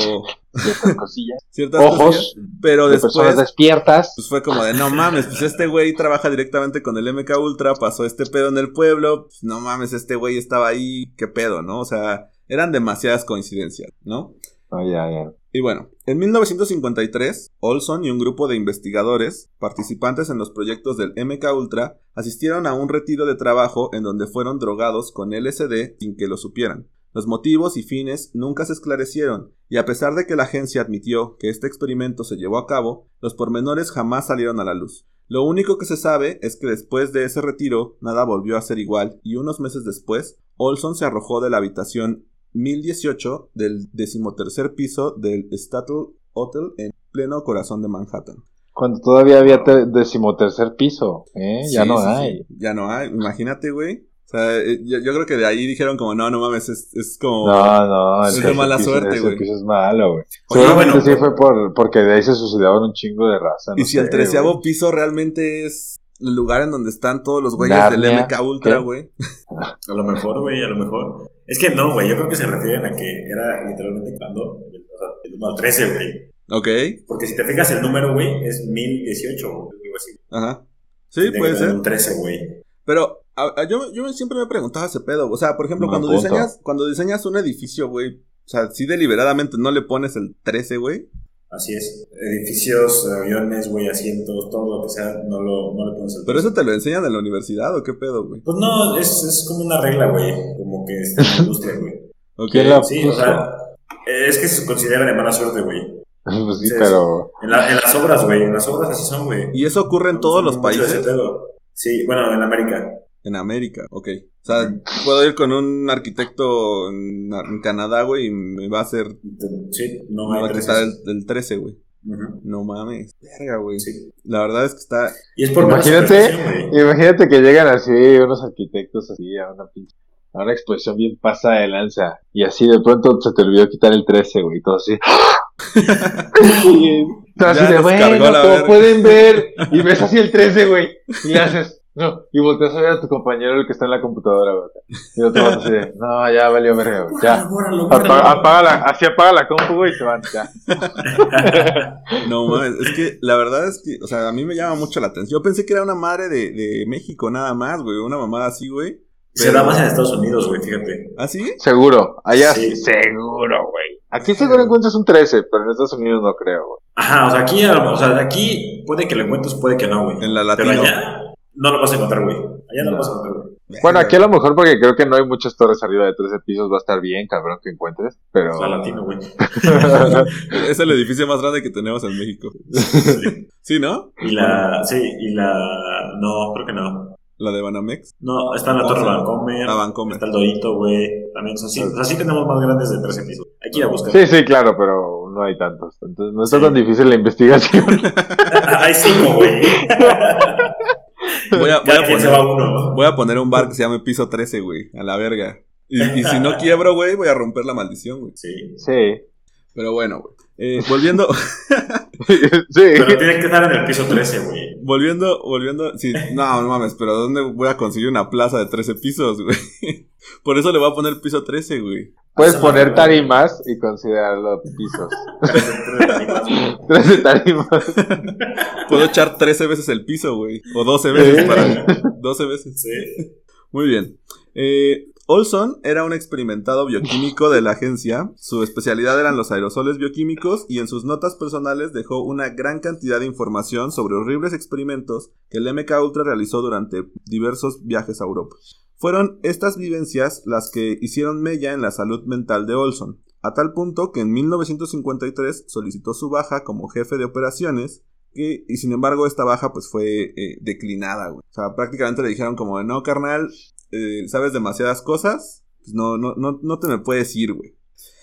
Ciertas <laughs> cosillas. ciertas cosillas, Ojos pero de personas después, despiertas. pues fue como de, no mames, pues este güey trabaja directamente con el MK Ultra, pasó este pedo en el pueblo, pues, no mames, este güey estaba ahí, qué pedo, ¿no? O sea, eran demasiadas coincidencias, ¿no? Oh, ya, ya. Y bueno, en 1953, Olson y un grupo de investigadores, participantes en los proyectos del MK Ultra, asistieron a un retiro de trabajo en donde fueron drogados con LSD sin que lo supieran. Los motivos y fines nunca se esclarecieron, y a pesar de que la agencia admitió que este experimento se llevó a cabo, los pormenores jamás salieron a la luz. Lo único que se sabe es que después de ese retiro nada volvió a ser igual y unos meses después, Olson se arrojó de la habitación 1018 del decimotercer piso del Statel Hotel en pleno corazón de Manhattan. Cuando todavía había te- decimotercer piso, ¿eh? ya Sí, no sí, hay. sí. Ya no hay. Imagínate, güey. O sea, eh, yo, yo creo que de ahí dijeron como, no, no mames, es, es como... No, no, Es de mala piso- suerte, güey. piso es malo, güey. Seguramente bueno, sí fue por, porque de ahí se suicidaban un chingo de raza. no y si el treceavo piso realmente es el lugar en donde están todos los güeyes del MK Ultra, güey. A lo mejor, güey, a lo mejor. Es que no, güey, yo creo que se refieren a que era literalmente cuando, o sea, el número 13, güey. Ok, Porque si te fijas el número, güey, es 1018, o algo así. ajá. Sí, Tiene puede ser. Un 13, güey. Pero a- a- yo, yo siempre me preguntaba ese pedo. O sea, por ejemplo, cuando diseñas, cuando diseñas un edificio, güey, o sea, si deliberadamente no le pones el 13, güey. Así es. Edificios, aviones, güey, asientos, todo lo que sea, no, lo, no le pones el Pero eso te lo enseñan en la universidad, ¿o qué pedo, güey? Pues no, es, es como una regla, güey. Como que es la industria, güey. <laughs> Ok. ¿Quién la Sí, o sea, es que se considera de mala suerte, güey. <laughs> Pues sí, Sí, pero. En, la- en las obras, güey. En las obras así son, güey. ¿Y eso ocurre en todos los países? pedo. Sí, bueno, en América. En América, ok. O sea, puedo ir con un arquitecto en, en Canadá, güey, y me va a hacer. Sí, no me va a quitar el, el 13, güey. Ujú. No mames. Verga, güey. Sí. La verdad es que está. Y es por Imagínate, imagínate que llegan así unos arquitectos así a una pinche. A una exposición bien pasada de lanza. Y así de pronto se te olvidó quitar el 13, güey. Y todo así. y todo así de bueno, como verga". pueden ver. Y ves así el 13, güey. Y haces. No, y volteas a ver a tu compañero el que está en la computadora, güey. Y otro va así de, <laughs> no, ya valió verga, güey. Ya. Bórralo, Apaga, bórralo. apaga la, así apaga la compu, güey, y se van, ya. <laughs> No mames. Es que la verdad es que, o sea, a mí me llama mucho la atención. Yo pensé que era una madre de, de México nada más, güey. Una mamada así, güey. Se da más en Estados Unidos, güey, fíjate. ¿Ah, sí? Seguro, allá Sí. seguro, güey. Aquí seguro encuentras un 13, pero en Estados Unidos no creo, güey. Ajá, o sea, aquí, o sea, de aquí puede que lo encuentres, puede que no, güey. En la Pero latino. allá no lo vas a encontrar, güey. Allá no lo vas a encontrar, güey. Bueno, aquí a lo mejor porque creo que no hay muchas torres arriba de 13 pisos, va a estar bien, cabrón, que encuentres, pero... La latino, güey. <laughs> Es el edificio más grande que tenemos en México. Sí. ¿Sí, no? Y la, sí, y la, no, creo que no. La de Banamex. No, está en la ¿Cómo Torre se llama? Vancomer. Ah, Vancomer. Está el Dorito, güey. También son así. O sea, sí tenemos más grandes de 13 pisos. Hay que ir a buscar. Sí, sí, claro, pero no hay tantos. Entonces no está Sí. tan difícil la investigación. <laughs> Hay cinco, güey. <laughs> Voy a, <laughs> voy, a poner, uno. voy a poner un bar que se llame Piso 13, güey. A la verga. Y, y si no quiebro, güey, voy a romper la maldición, güey. Sí. Sí. Pero bueno, güey. Eh, volviendo, <laughs> sí. Pero tiene que estar en el piso 13, güey. Volviendo, volviendo. Sí, no, no mames, pero ¿dónde voy a conseguir una plaza de 13 pisos, güey? <laughs> Por eso le voy a poner piso 13, güey. Puedes poner tarimas y considerarlo pisos. <laughs> güey. 13 tarimas. Puedo echar 13 veces el piso, güey. O 12 veces Sí. para. 12 veces. Sí. Muy bien. Eh, Olson era un experimentado bioquímico de la agencia. Su especialidad eran los aerosoles bioquímicos y en sus notas personales dejó una gran cantidad de información sobre horribles experimentos que el MK Ultra realizó durante diversos viajes a Europa. Fueron estas vivencias las que hicieron mella en la salud mental de Olson, a tal punto que en 1953 solicitó su baja como jefe de operaciones que, y sin embargo esta baja pues fue eh, declinada, güey. O sea, prácticamente le dijeron como no, carnal, eh, sabes demasiadas cosas, pues no, no, no, no te me puedes ir, güey.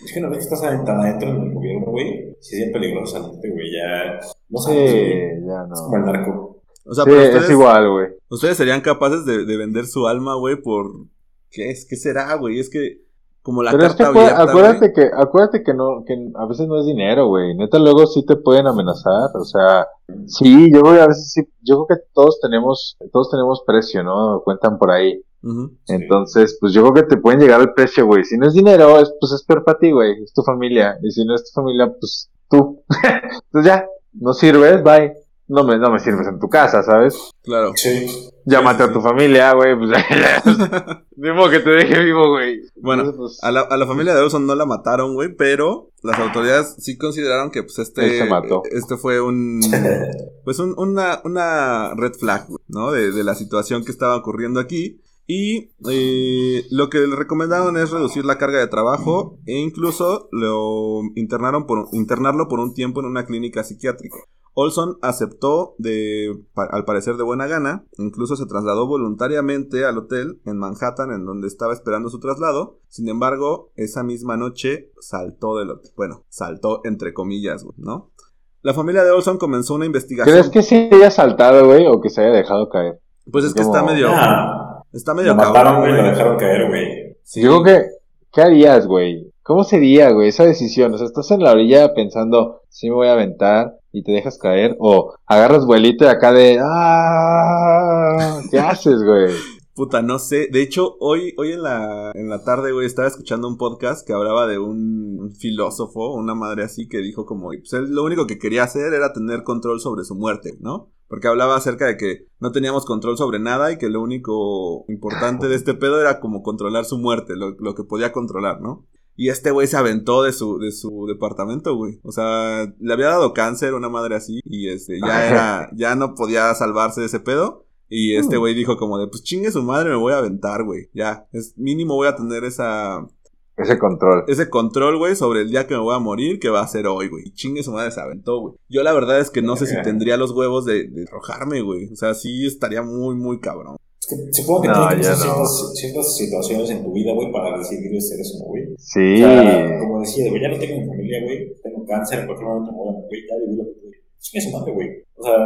Es que una vez que estás tan adentro en el gobierno, güey, si es bien peligroso salirte, güey, ya. No. Sí, ya Es como el no. narco. O sea, Sí, pero es igual, güey. ustedes serían capaces de, de vender su alma, güey, por... ¿Qué es? ¿Qué será, güey? Es que como la Pero es que carta acu- abierta, acuérdate que, acuérdate que no, que a veces no es dinero, güey. Neta, luego sí te pueden amenazar. O sea, sí, yo creo que a veces sí, yo creo que todos tenemos, todos tenemos precio, ¿no? Cuentan por ahí. Sí. Entonces, pues yo creo que te pueden llegar al precio, güey. Si no es dinero, es, pues es peor para ti, güey. Es tu familia. Y si no es tu familia, pues tú. <laughs> Entonces ya, no sirves, bye. No me, no me sirves en tu casa, ¿sabes? Claro. Sí. Llámate a tu familia, güey. Pues <laughs> modo que te deje vivo, güey. Bueno, Entonces, pues, A la, a la familia de Olson no la mataron, güey, pero las autoridades sí consideraron que pues este se mató. este fue un <laughs> pues un- una, una red flag, güey, ¿no? De, de la situación que estaba ocurriendo aquí y eh, lo que le recomendaron es reducir la carga de trabajo e incluso lo internaron por internarlo por un tiempo en una clínica psiquiátrica. Olson aceptó de, pa- al parecer de buena gana, incluso se trasladó voluntariamente al hotel en Manhattan en donde estaba esperando su traslado. Sin embargo, esa misma noche saltó del hotel. Bueno, saltó entre comillas, ¿no? La familia de Olson comenzó una investigación. ¿Crees que se haya saltado, güey, o que se haya dejado caer? Pues es que como- está medio. Ah, Está medio lo mataron, güey, lo dejaron caer, güey. Sí. Yo creo que, ¿qué harías, güey? ¿Cómo sería, güey, esa decisión? O sea, estás en la orilla pensando, sí me voy a aventar y te dejas caer, o agarras vuelito y acá de, ah, ¿qué <laughs> haces, güey? Puta, no sé. De hecho, hoy, hoy en la, en la tarde, güey, estaba escuchando un podcast que hablaba de un filósofo, una madre así, que dijo como, pues él lo único que quería hacer era tener control sobre su muerte, ¿no? Porque hablaba acerca de que no teníamos control sobre nada y que lo único importante <laughs> de este pedo era como controlar su muerte, lo, lo que podía controlar, ¿no? Y este güey se aventó de su, de su departamento, güey. O sea, le había dado cáncer, una madre así, y este, ya era, ya no podía salvarse de ese pedo. Y este güey dijo como de, pues chingue su madre, me voy a aventar, güey. Ya, es mínimo voy a tener esa... Ese control. ese control, güey, sobre el día que me voy a morir, que va a ser hoy, güey. Y chingue su madre se aventó, güey. Yo la verdad es que no sé si <laughs> tendría los huevos de, de arrojarme, güey. O sea, sí estaría muy, muy cabrón. Es que supongo que No, tienes ya ciertas, ciertas situaciones en tu vida, güey, para decidir hacer eso, ¿no, güey. Sí. O sea, como decía, güey, ya no tengo mi familia, güey, tengo cáncer, en cualquier momento me voy a morir, ya viví lo que tuve. Chingue su madre, güey. O sea,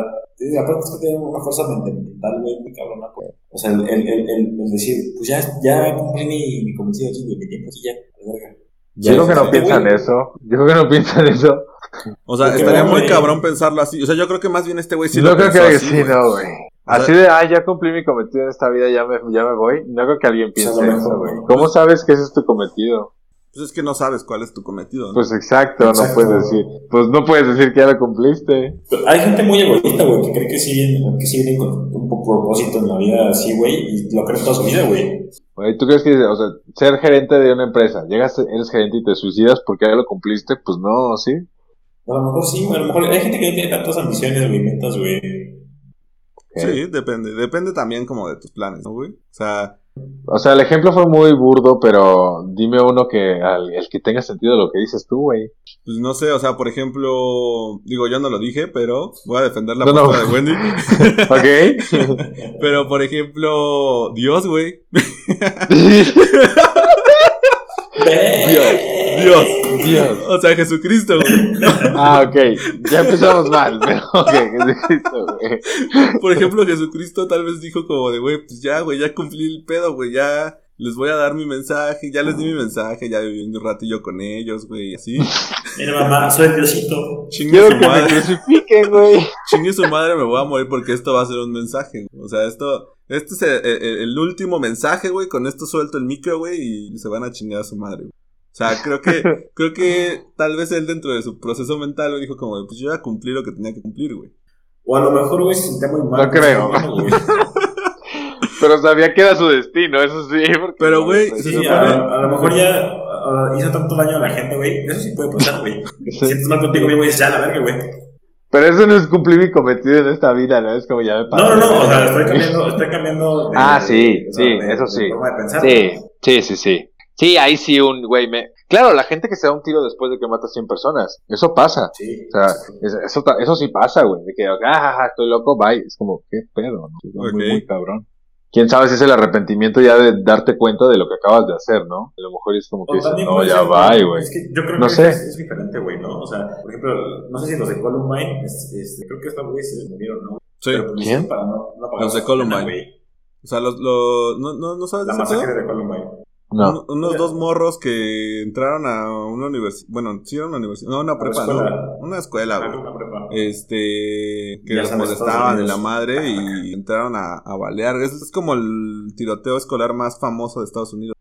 aparte es que tienen una fuerza mental, güey, muy cabrona, güey. O sea, el, el, el, el, el decir, pues ya, ya cumplí mi, mi cometido aquí, güey, mi tiempo aquí ya, a la verga. Yo creo que no piensan güey. eso. Yo creo que no piensan eso. O sea, Porque, estaría muy güey. cabrón pensarlo así. O sea, yo creo que más bien este güey sí no lo creo pensó que así, sí, no, güey. Así de, ah, ya cumplí mi cometido en esta vida, ya me, ya me voy. No creo que alguien piense O eso, güey. ¿Cómo sabes que ese es tu cometido? Pues es que no sabes cuál es tu cometido, ¿no? Pues exacto, Exacto. no puedes decir. Pues no puedes decir que ya lo cumpliste. Pero Hay gente muy egoísta, güey, que cree que sí viene, que sí viene con un propósito en la vida así, güey, y lo cree toda su vida, güey. Güey, ¿tú crees que, o sea, ser gerente de una empresa, llegas, eres gerente y te suicidas porque ya lo cumpliste? Pues no, ¿sí? A lo mejor sí, güey, a lo mejor hay gente que no tiene tantas ambiciones, güey, metas, güey. Sí, depende. Depende también como de tus planes, ¿no, güey? O sea, O sea, el ejemplo fue muy burdo, pero dime uno que, al, el que tenga sentido lo que dices tú, güey. pues no sé, o sea, por ejemplo, digo, yo no lo dije, pero voy a defender la No, de Wendy. <laughs> ¿Ok? <laughs> pero, por ejemplo, Dios, güey. <laughs> Dios. Dios. O sea, Jesucristo, güey. Ah, ok. Ya empezamos mal, pero <laughs> ok, Jesucristo, güey. Por ejemplo, Jesucristo tal vez dijo como de, güey, pues ya, güey, ya cumplí el pedo, güey, ya les voy a dar mi mensaje, ya les di mi mensaje, ya viví un ratillo con ellos, güey, así. Mira, mamá, soy Diosito. Chingue Quiero su que me madre, crucifiquen, güey. chingue su madre, me voy a morir porque esto va a ser un mensaje. güey. O sea, esto, este es el, el- el último mensaje, güey, con esto suelto el micro, güey, y se van a chingar a su madre, güey. O sea, creo que, <laughs> creo que tal vez él dentro de su proceso mental güey, dijo como, pues yo ya cumplí lo que tenía que cumplir, güey. O a lo mejor, güey, se sentía muy mal. No creo. güey. <laughs> Pero sabía que era su destino, eso sí. porque- Pero, güey, Sí, supone- a, a lo mejor ya a- hizo tanto daño a la gente, güey. Eso sí puede pasar, güey. Sí. sientes mal contigo mismo y dices, ya, la verga, güey. Pero eso no es cumplir mi cometido en esta vida, ¿no? Es como ya me pasó. No, no, no, o sea, estoy <laughs> cambiando, estoy cambiando. de- Ah, sí, sí, de- eso de sí. forma de pensar. Sí, sí, sí, sí. Sí, ahí sí un güey me... Claro, la gente que se da un tiro después de que mata a 100 personas, eso pasa. Sí. O sea, es- eso, eso sí pasa, güey. De que, ah, ja, ja, estoy loco, bye. Es como, qué pedo, ¿no? Muy, muy cabrón. Quién sabe si es el arrepentimiento ya de darte cuenta de lo que acabas de hacer, ¿no? A lo mejor es como que dices, no, ya bye, güey. Es que yo creo No que sé. Es, es diferente, güey, ¿no? O sea, por ejemplo, no sé si los de Columbine, es- es- creo que estos güeyes se murieron, ¿no? Sí. Pero pues, ¿Quién? Para no, no pagar Los de Columbine. pena, güey. O sea, los, los, ¿no, no, no sabes La masacre de Columbine. No. Un- unos dos morros que entraron a una universidad. Bueno, sí era una universidad. No, una prepa, escuela. ¿no? Una escuela, güey. una prepa. Este. Que Ya los molestaban en la madre y entraron a, a balear. Es, es como el tiroteo escolar más famoso de Estados Unidos.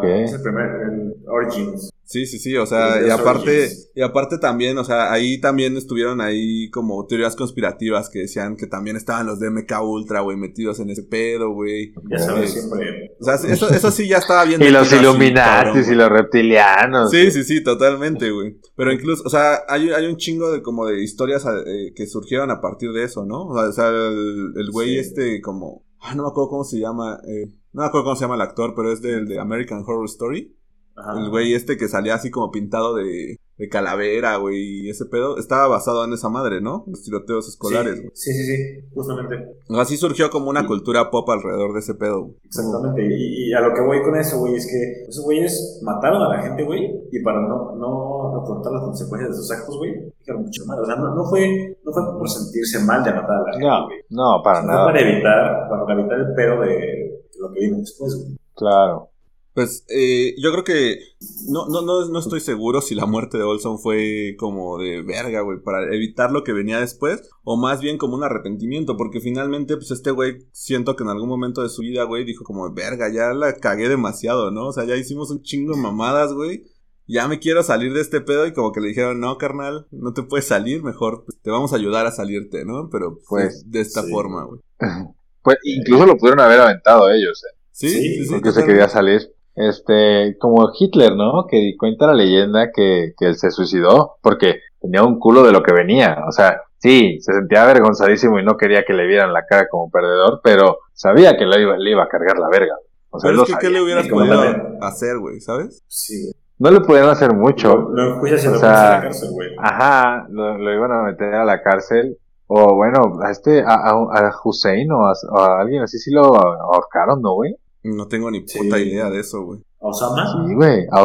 Ok. Es el primer, el Origins. Sí, sí, sí, o sea, y aparte, y aparte también, o sea, ahí también estuvieron ahí como teorías conspirativas que decían que también estaban los de MK Ultra, güey, metidos en ese pedo, güey. Ya sabes, siempre. O sea, eso, eso sí ya estaba bien. <laughs> Y los Illuminatis y los reptilianos. Sí, sí, sí, totalmente, güey. Pero incluso, o sea, hay, hay un chingo de como de historias eh, que surgieron a partir de eso, ¿no? O sea, o sea, el, el güey Sí. este como... Ah, no me acuerdo cómo se llama. eh, no me acuerdo cómo se llama el actor, pero es del de American Horror Story. Ajá. El güey este que salía así como pintado de, de calavera, güey, y ese pedo. Estaba basado en esa madre, ¿no? Los tiroteos escolares, güey. Sí, sí, sí, sí, justamente. Así surgió como una cultura pop alrededor de ese pedo, güey. Exactamente. Y, y a lo que voy con eso, güey, es que esos güeyes mataron a la gente, güey, y para no, no afrontar las consecuencias de sus actos, güey, dijeron mucho mal. O sea, no, no, fue, no fue por sentirse mal de matar a la gente, No, güey. no, para Fue nada. para evitar, para evitar el pedo de lo que vino después, güey. Claro. Pues eh, yo creo que no, no, no, no estoy seguro si la muerte de Olson fue como de verga, güey, para evitar lo que venía después, o más bien como un arrepentimiento, porque finalmente, pues este güey, siento que en algún momento de su vida, güey, dijo como, verga, ya la cagué demasiado, ¿no? O sea, ya hicimos un chingo de mamadas, güey. Ya me quiero salir de este pedo y como que le dijeron, no, carnal, no te puedes salir, mejor pues, te vamos a ayudar a salirte, ¿no? Pero pues, Pues, de esta sí. forma, güey. <laughs> Pues incluso lo pudieron haber aventado ellos, eh, Sí, Sí, sí, sí. porque se quería salir. Este, como Hitler, ¿no? Que cuenta la leyenda que, que él se suicidó porque tenía un culo de lo que venía. O sea, sí, se sentía avergonzadísimo y no quería que le vieran la cara como perdedor, pero sabía que le iba, le iba a cargar la verga. O sea, Pero es que, ¿qué le hubieras podido también- hacer, güey? ¿Sabes? Sí, güey. no le podían hacer mucho. Lo, lo O sea, a la cárcel, güey. Ajá, lo, lo iban a meter a la cárcel. O bueno, a este, a, a, a Hussein o a, o a alguien así sí lo ahorcaron, ¿no, güey? No tengo ni Sí. puta idea de eso, güey. ¿A Osama? Sí, güey. A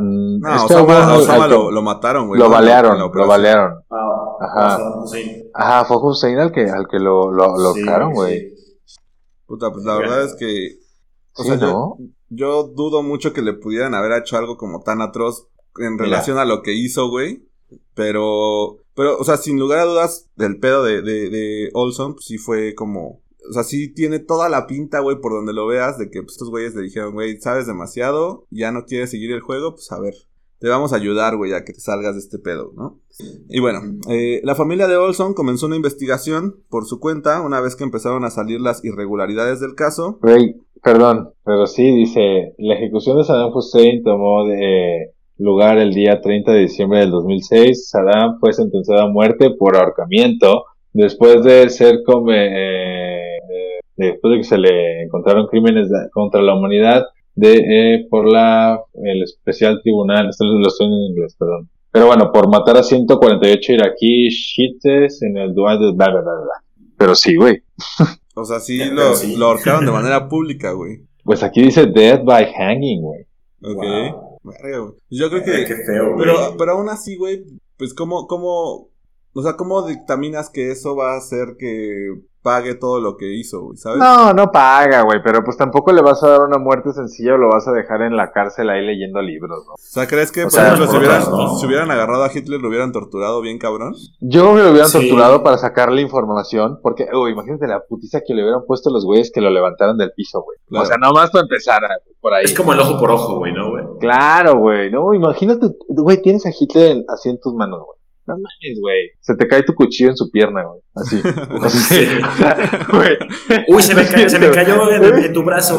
mm, No, este Osama, a Osama al que- lo, lo mataron, güey. lo ¿no? Balearon, lo balearon. Ah, Ajá. Hussein. Ajá, fue Hussein al que, al que lo, lo, lo Sí, güey. sí. Puta, pues la verdad es que. O Sí, sea, yo, ¿no? yo dudo mucho que le pudieran haber hecho algo como tan atroz en Mira. relación a lo que hizo, güey. Pero, pero, o sea, sin lugar a dudas, del pedo de, de, de Olson, pues sí fue como. O sea, sí tiene toda la pinta, güey, por donde lo veas, de que pues, estos güeyes le dijeron, güey, sabes demasiado, ya no quieres seguir el juego, pues a ver, te vamos a ayudar, güey, a que te salgas de este pedo, ¿no? Y bueno, eh, la familia de Olson comenzó una investigación por su cuenta una vez que empezaron a salir las irregularidades del caso. Güey, perdón, pero sí dice, la ejecución de Saddam Hussein tomó de lugar el día 30 de diciembre del 2006. Saddam fue sentenciado a muerte por ahorcamiento después de ser come, eh, eh, después de que se le encontraron crímenes de- contra la humanidad de eh, por la el especial tribunal, esto lo estoy en inglés, perdón. Pero bueno, por matar a 148 iraquíes chiites en el dual de bla bla bla bla. Pero sí, güey. O sea, sí <laughs> lo, sí. lo ahorcaron de manera pública, güey. Pues aquí dice death by hanging, güey. Ok. Wow. Verga. Yo creo Eh, que. Qué feo, güey. Pero, pero aún así, güey, pues cómo, cómo. O sea, ¿cómo dictaminas que eso va a hacer que pague todo lo que hizo, güey? ¿Sabes? No, no paga, güey, pero pues tampoco le vas a dar una muerte sencilla o lo vas a dejar en la cárcel ahí leyendo libros, ¿no? O sea, ¿crees que, O por sea, ejemplo, si hubieran, otras, ¿no? si hubieran agarrado a Hitler, lo hubieran torturado bien cabrón? Yo creo que lo hubieran Sí. torturado para sacarle información, porque, uy, imagínate la putiza que le hubieran puesto los güeyes que lo levantaran del piso, güey. Claro. O sea, nomás para empezar a- por ahí. Es como el ojo por ojo, güey, ¿no, güey? Claro, güey, no, imagínate, güey, tienes a Hitler así en tus manos, güey. No mames, güey. Se te cae tu cuchillo en su pierna, güey. Así. <laughs> <laughs> Güey. Uy, se me, ca- se me cayó en, en tu brazo.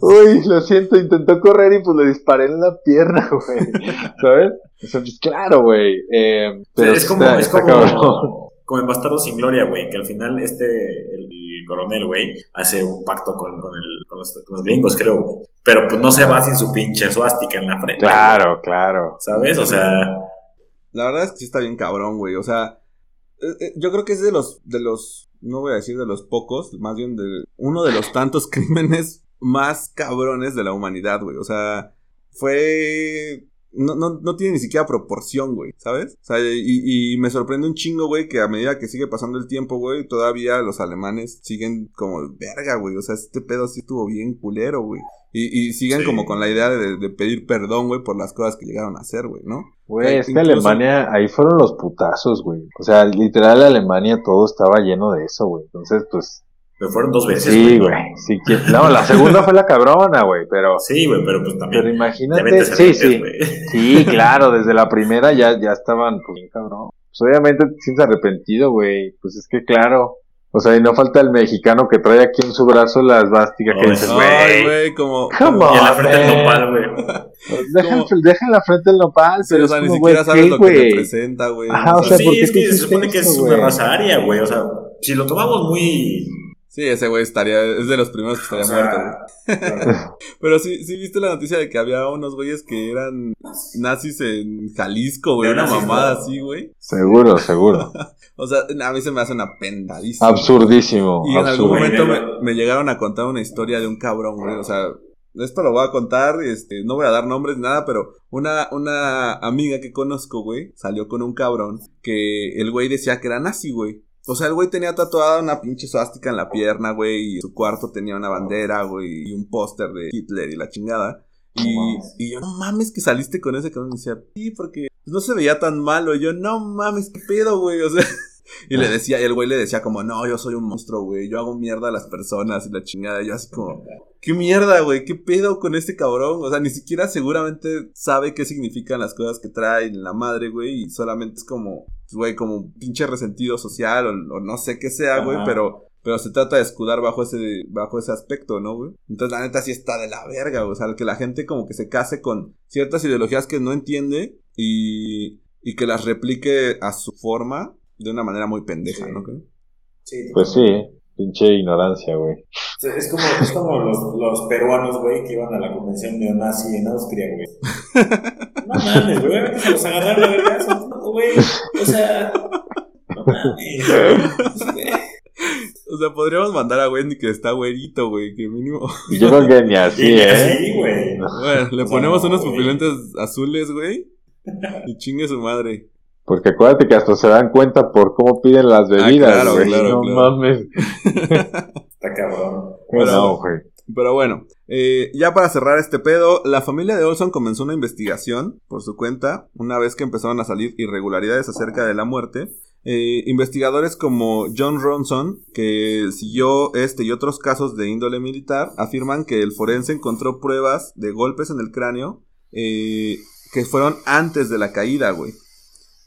Uy, lo siento, intentó correr y pues le disparé en la pierna, güey. ¿Sabes? O sea, pues claro, güey. Eh, pero es como, está- es como, como en Bastardo sin Gloria, güey, que al final este, el, coronel, güey, hace un pacto con, con, el, con, los, con los gringos, creo, güey. Pero pues no se va sin su pinche suástica en la frente. Claro, claro. ¿Sabes? O sea, La verdad es que sí está bien cabrón, güey. O sea, eh, eh, yo creo que es de los, de los, no voy a decir de los pocos, más bien de uno de los tantos <laughs> crímenes más cabrones de la humanidad, güey. O sea, fue... No, no, no tiene ni siquiera proporción, güey, ¿sabes? O sea, y, y me sorprende un chingo, güey, que a medida que sigue pasando el tiempo, güey, todavía los alemanes siguen como verga, güey. O sea, este pedo sí estuvo bien culero, güey. Y, y siguen Sí. como con la idea de, de pedir perdón, güey, por las cosas que llegaron a hacer, güey, ¿no? Güey, es que Incluso- Alemania, ahí fueron los putazos, güey. O sea, literal, Alemania todo estaba lleno de eso, güey. Entonces, pues, me fueron dos veces. sí, güey. Sí, que... No, la segunda fue la cabrona, güey, pero... <laughs> Sí, güey, pero pues también. Pero te imagínate, sí, sí, sí, <laughs> claro, desde la primera ya, ya estaban, pues, bien cabrón. Pues obviamente te sientes arrepentido, güey, pues es que claro, o sea, y no falta el mexicano que trae aquí en su brazo la esvástica que dices, Ay, güey, como... Come como- Y en la frente el man. nopal, güey. deja, deja en la frente el nopal, Sí, pero o sea, es ni como, siquiera güey, sabes ¿qué, lo que representa, güey. Ajá, o sea, sí, ¿por qué es te que se supone que es una güey? raza aria, güey. O sea, si lo tomamos muy. Sí, ese güey estaría, es de los primeros que estaría o sea, muerto, güey. <laughs> Pero sí, sí viste la noticia de que había unos güeyes que eran nazis en Jalisco, güey, una mamada ¿no? así, güey. Seguro, seguro. <laughs> O sea, a mí se me hace una pendadísima. Absurdísimo, Y en algún momento me llegaron a contar una historia de un cabrón, güey. O sea, esto lo voy a contar, este, no voy a dar nombres ni nada, pero una, una amiga que conozco, güey, salió con un cabrón que el güey decía que era nazi, güey. O sea, el güey tenía tatuada una pinche suástica en la pierna, güey, y su cuarto tenía una bandera, güey, y un póster de Hitler y la chingada. Y, No y yo, no mames que saliste con ese cabrón. Y decía, sí, porque no se veía tan malo. Y yo, no mames, qué pedo, güey. O sea, <laughs> y le decía, y el güey le decía como, no, yo soy un monstruo, güey. Yo hago mierda a las personas y la chingada. Y yo así como, ¿qué mierda, güey? ¿Qué pedo con este cabrón? O sea, ni siquiera seguramente sabe qué significan las cosas que trae la madre, güey. Y solamente es como, güey, como un pinche resentido social o, o no sé qué sea, güey. Pero, pero se trata de escudar bajo ese, bajo ese aspecto, ¿no, güey? Entonces, la neta sí está de la verga, güey. O sea, que la gente como que se case con ciertas ideologías que no entiende y, y que las replique a su forma de una manera muy pendeja, Sí. ¿no? Sí, Pues sí, pinche ignorancia, güey. Es como, es como los, los peruanos, güey, que iban a la convención neonazi en Austria, güey. <laughs> No mames, güey. Se los agarraron a vergazos, no, güey. O sea. No mames. güey. O sea, podríamos mandar a Wendy que está güerito, güey, que mínimo. Yo creo que ni así, <laughs> ¿eh? así, güey. Bueno, le O sea, ponemos no, unos pupilentes azules, güey. Y chingue su madre. Porque acuérdate que hasta se dan cuenta por cómo piden las bebidas, Ah, claro, güey. claro, no claro. mames. <laughs> Está cabrón. Bueno, no, güey. Pero bueno, eh, ya para cerrar este pedo, la familia de Olson comenzó una investigación por su cuenta, una vez que empezaron a salir irregularidades acerca de la muerte. Eh, investigadores como John Ronson, que siguió este y otros casos de índole militar, afirman que el forense encontró pruebas de golpes en el cráneo eh, que fueron antes de la caída, güey.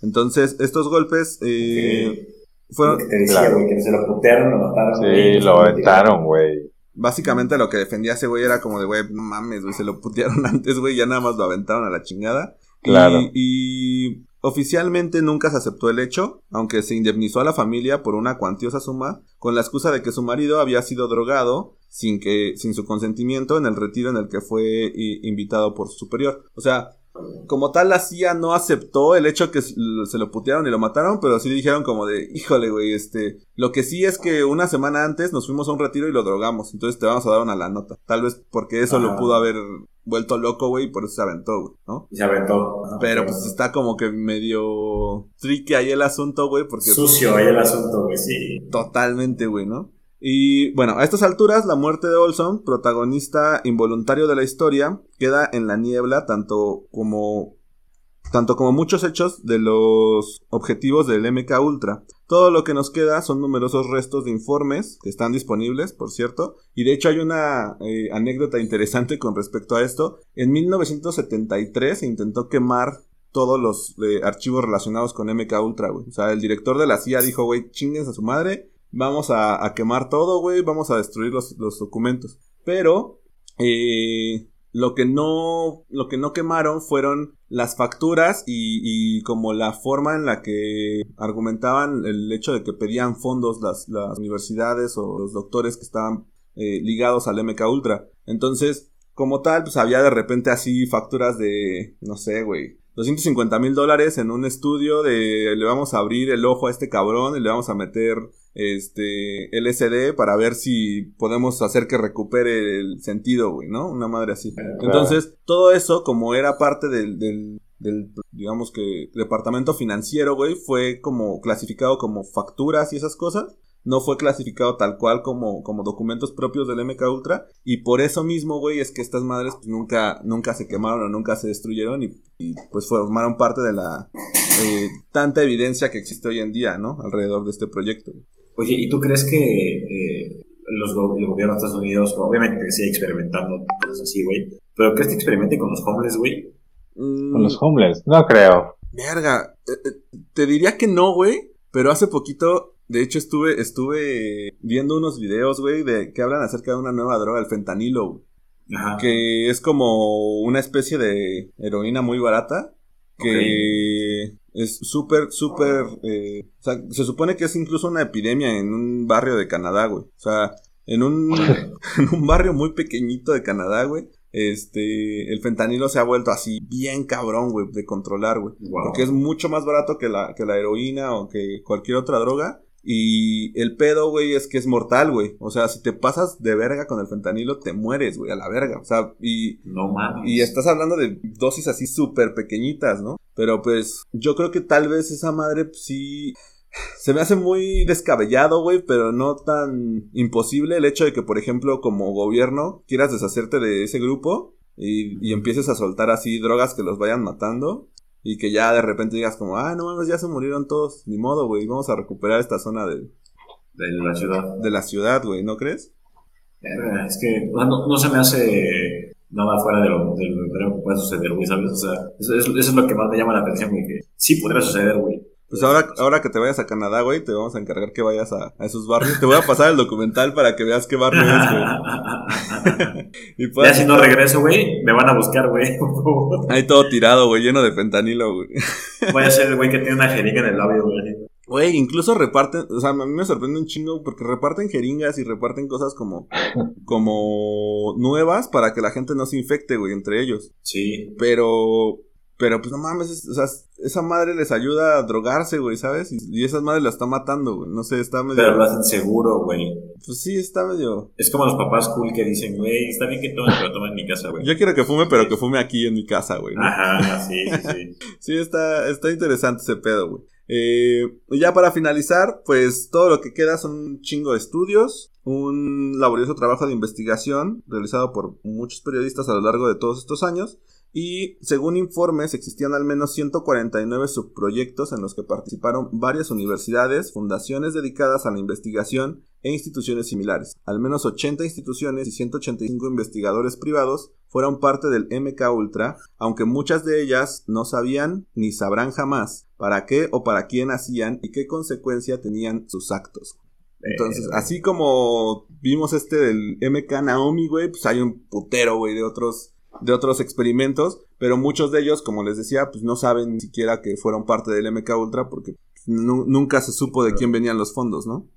Entonces, estos golpes eh, fueron que te decía, Claro. güey, que se lo putearon, lo mataron. güey. Sí, lo aventaron, güey. Básicamente lo que defendía ese güey era como de, güey, no mames, güey, se lo putearon <laughs> antes, güey, ya nada más lo aventaron a la chingada. Y- Claro. Y, oficialmente nunca se aceptó el hecho, aunque se indemnizó a la familia por una cuantiosa suma, con la excusa de que su marido había sido drogado sin que, sin su consentimiento en el retiro en el que fue i- invitado por su superior. O sea, como tal la CIA no aceptó el hecho que se lo putearon y lo mataron, pero sí dijeron como de, híjole, güey, este, lo que sí es que una semana antes nos fuimos a un retiro y lo drogamos, entonces te vamos a dar una la nota. Tal vez porque eso lo Ah. pudo haber vuelto loco, güey, y por eso se aventó, güey, ¿no? Y se aventó. Pero Ok. pues está como que medio tricky ahí el asunto, güey, porque Sucio ahí el asunto, güey, sí. Totalmente, güey, ¿no? Y bueno, a estas alturas, la muerte de Olson, protagonista involuntario de la historia, queda en la niebla tanto como tanto como muchos hechos de los objetivos del MK Ultra. Todo lo que nos queda son numerosos restos de informes que están disponibles, por cierto, y de hecho hay una eh, anécdota interesante con respecto a esto. En 1973 se intentó quemar todos los eh, archivos relacionados con MK Ultra. O sea, el director de la CIA dijo, güey, chingues a su madre, vamos a, a quemar todo, güey, vamos a destruir los, los documentos. Pero, eh, lo que no, lo que no quemaron fueron las facturas y, y como la forma en la que argumentaban el hecho de que pedían fondos las, las universidades o los doctores que estaban eh, ligados al MK Ultra. Entonces, como tal, pues había de repente así facturas de, no sé, güey, 250 mil dólares en un estudio de le vamos a abrir el ojo a este cabrón y le vamos a meter este LSD para ver si podemos hacer que recupere el sentido, güey, ¿no? Una madre así. Entonces, todo eso, como era parte del, del, del, digamos que, departamento financiero, güey, fue como clasificado como facturas y esas cosas. No fue clasificado tal cual como, como documentos propios del MK Ultra. Y por eso mismo, güey, es que estas madres pues, nunca, nunca se quemaron o nunca se destruyeron. Y, y, pues formaron parte de la eh, tanta evidencia que existe hoy en día, ¿no? Alrededor de este proyecto. güey. Oye, ¿y tú crees que eh, los go- el gobierno de Estados Unidos, obviamente sigue experimentando cosas así, güey, pero crees que experimente con los homeless, güey? Mm, Con los homeless. No creo. Verga, eh, eh, te diría que no, güey, pero hace poquito, de hecho estuve estuve viendo unos videos, güey, de que hablan acerca de una nueva droga, el fentanilo, Ajá. que es como una especie de heroína muy barata que es súper súper eh, o sea, se supone que es incluso una epidemia en un barrio de Canadá, güey. O sea, en un <laughs> <laughs> en un barrio muy pequeñito de Canadá, güey. Este, el fentanilo se ha vuelto así bien cabrón, güey, de controlar, güey. Wow. Porque es mucho más barato que la, que la heroína o que cualquier otra droga. Y el pedo, güey, es que es mortal, güey. O sea, si te pasas de verga con el fentanilo, te mueres, güey, a la verga. O sea, y, No mames. y estás hablando de dosis así súper pequeñitas, ¿no? Pero pues yo creo que tal vez esa madre pues, sí... Se me hace muy descabellado, güey, pero no tan imposible el hecho de que, por ejemplo, como gobierno quieras deshacerte de ese grupo y, y empieces a soltar así drogas que los vayan matando y que ya de repente digas como, ah, no mames, ya se murieron todos, ni modo, güey, vamos a recuperar esta zona de, De la ciudad. de la ciudad, güey, ¿no crees? Verga, Es que no, no se me hace nada fuera de lo, de lo de lo que puede suceder, güey, ¿sabes? O sea, eso, eso- eso es lo que más me llama la atención, güey, que sí podría suceder, güey. Pues ahora, ahora que te vayas a Canadá, güey, te vamos a encargar que vayas a, a esos barrios. Te voy a pasar el documental para que veas qué barrio es, güey. <laughs> <laughs> Y ya puedas- si no regreso, güey, me van a buscar, güey. <laughs> Ahí todo tirado, güey, lleno de fentanilo, güey. Voy a ser el güey que tiene una jeringa en el labio, güey. Güey, incluso reparten, o sea, a mí me sorprende un chingo porque reparten jeringas y reparten cosas como, como nuevas para que la gente no se infecte, güey, entre ellos. Sí. Pero Pero pues no mames, es- o sea, esa madre les ayuda a drogarse, güey, ¿sabes? Y, y esa madre la está matando, güey. No sé, está medio. Pero lo hacen seguro, güey. Pues sí, está medio. Es como los papás cool que dicen, güey, está bien que tomen, pero tomen en mi casa, güey. Yo quiero que fume, pero que fume aquí en mi casa, güey. ¿no? Ajá, sí, sí, sí. <laughs> Sí, está, está interesante ese pedo, güey. Eh, ya para finalizar, pues todo lo que queda son un chingo de estudios, un laborioso trabajo de investigación realizado por muchos periodistas a lo largo de todos estos años. Y según informes, existían al menos 149 subproyectos en los que participaron varias universidades, fundaciones dedicadas a la investigación e instituciones similares. Al menos 80 instituciones y 185 investigadores privados fueron parte del MK Ultra, aunque muchas de ellas no sabían ni sabrán jamás para qué o para quién hacían y qué consecuencia tenían sus actos. Entonces, así como vimos este del MK Naomi, güey, pues hay un putero, güey, de otros de otros experimentos, pero muchos de ellos, como les decía, pues no saben ni siquiera que fueron parte del MK Ultra porque nu- nunca se supo de quién venían los fondos, ¿no?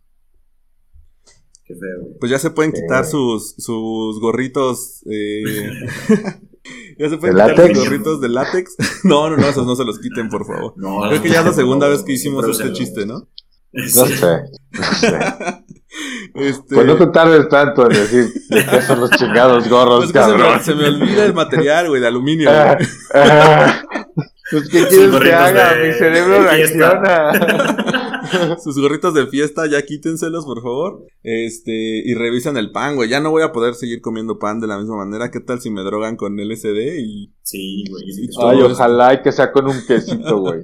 Qué feo, güey. Pues ya se pueden Sí. quitar sus, sus gorritos. eh, <laughs> ya se pueden ¿De quitar látex? sus gorritos de látex. <laughs> no, no, no, esos no se los quiten, por favor. No, Creo que ya es la segunda no, vez que hicimos este chiste, ¿no? <laughs> No sé. No sé. Este, Pues no te tardes tanto en decir de qué son los chingados gorros, es que se cabrón. me, se me olvida el material, güey, de aluminio. Ah, ah. Pues, ¿qué Sus quieres que gorritos haga? de- Mi cerebro reacciona. <laughs> <laughs> Sus gorritos de fiesta, ya quítenselos, por favor. Este, y revisan el pan, güey. Ya no voy a poder seguir comiendo pan de la misma manera. ¿Qué tal si me drogan con LSD? Y Sí, güey. Y. Ay, ojalá y que sea con un quesito, güey.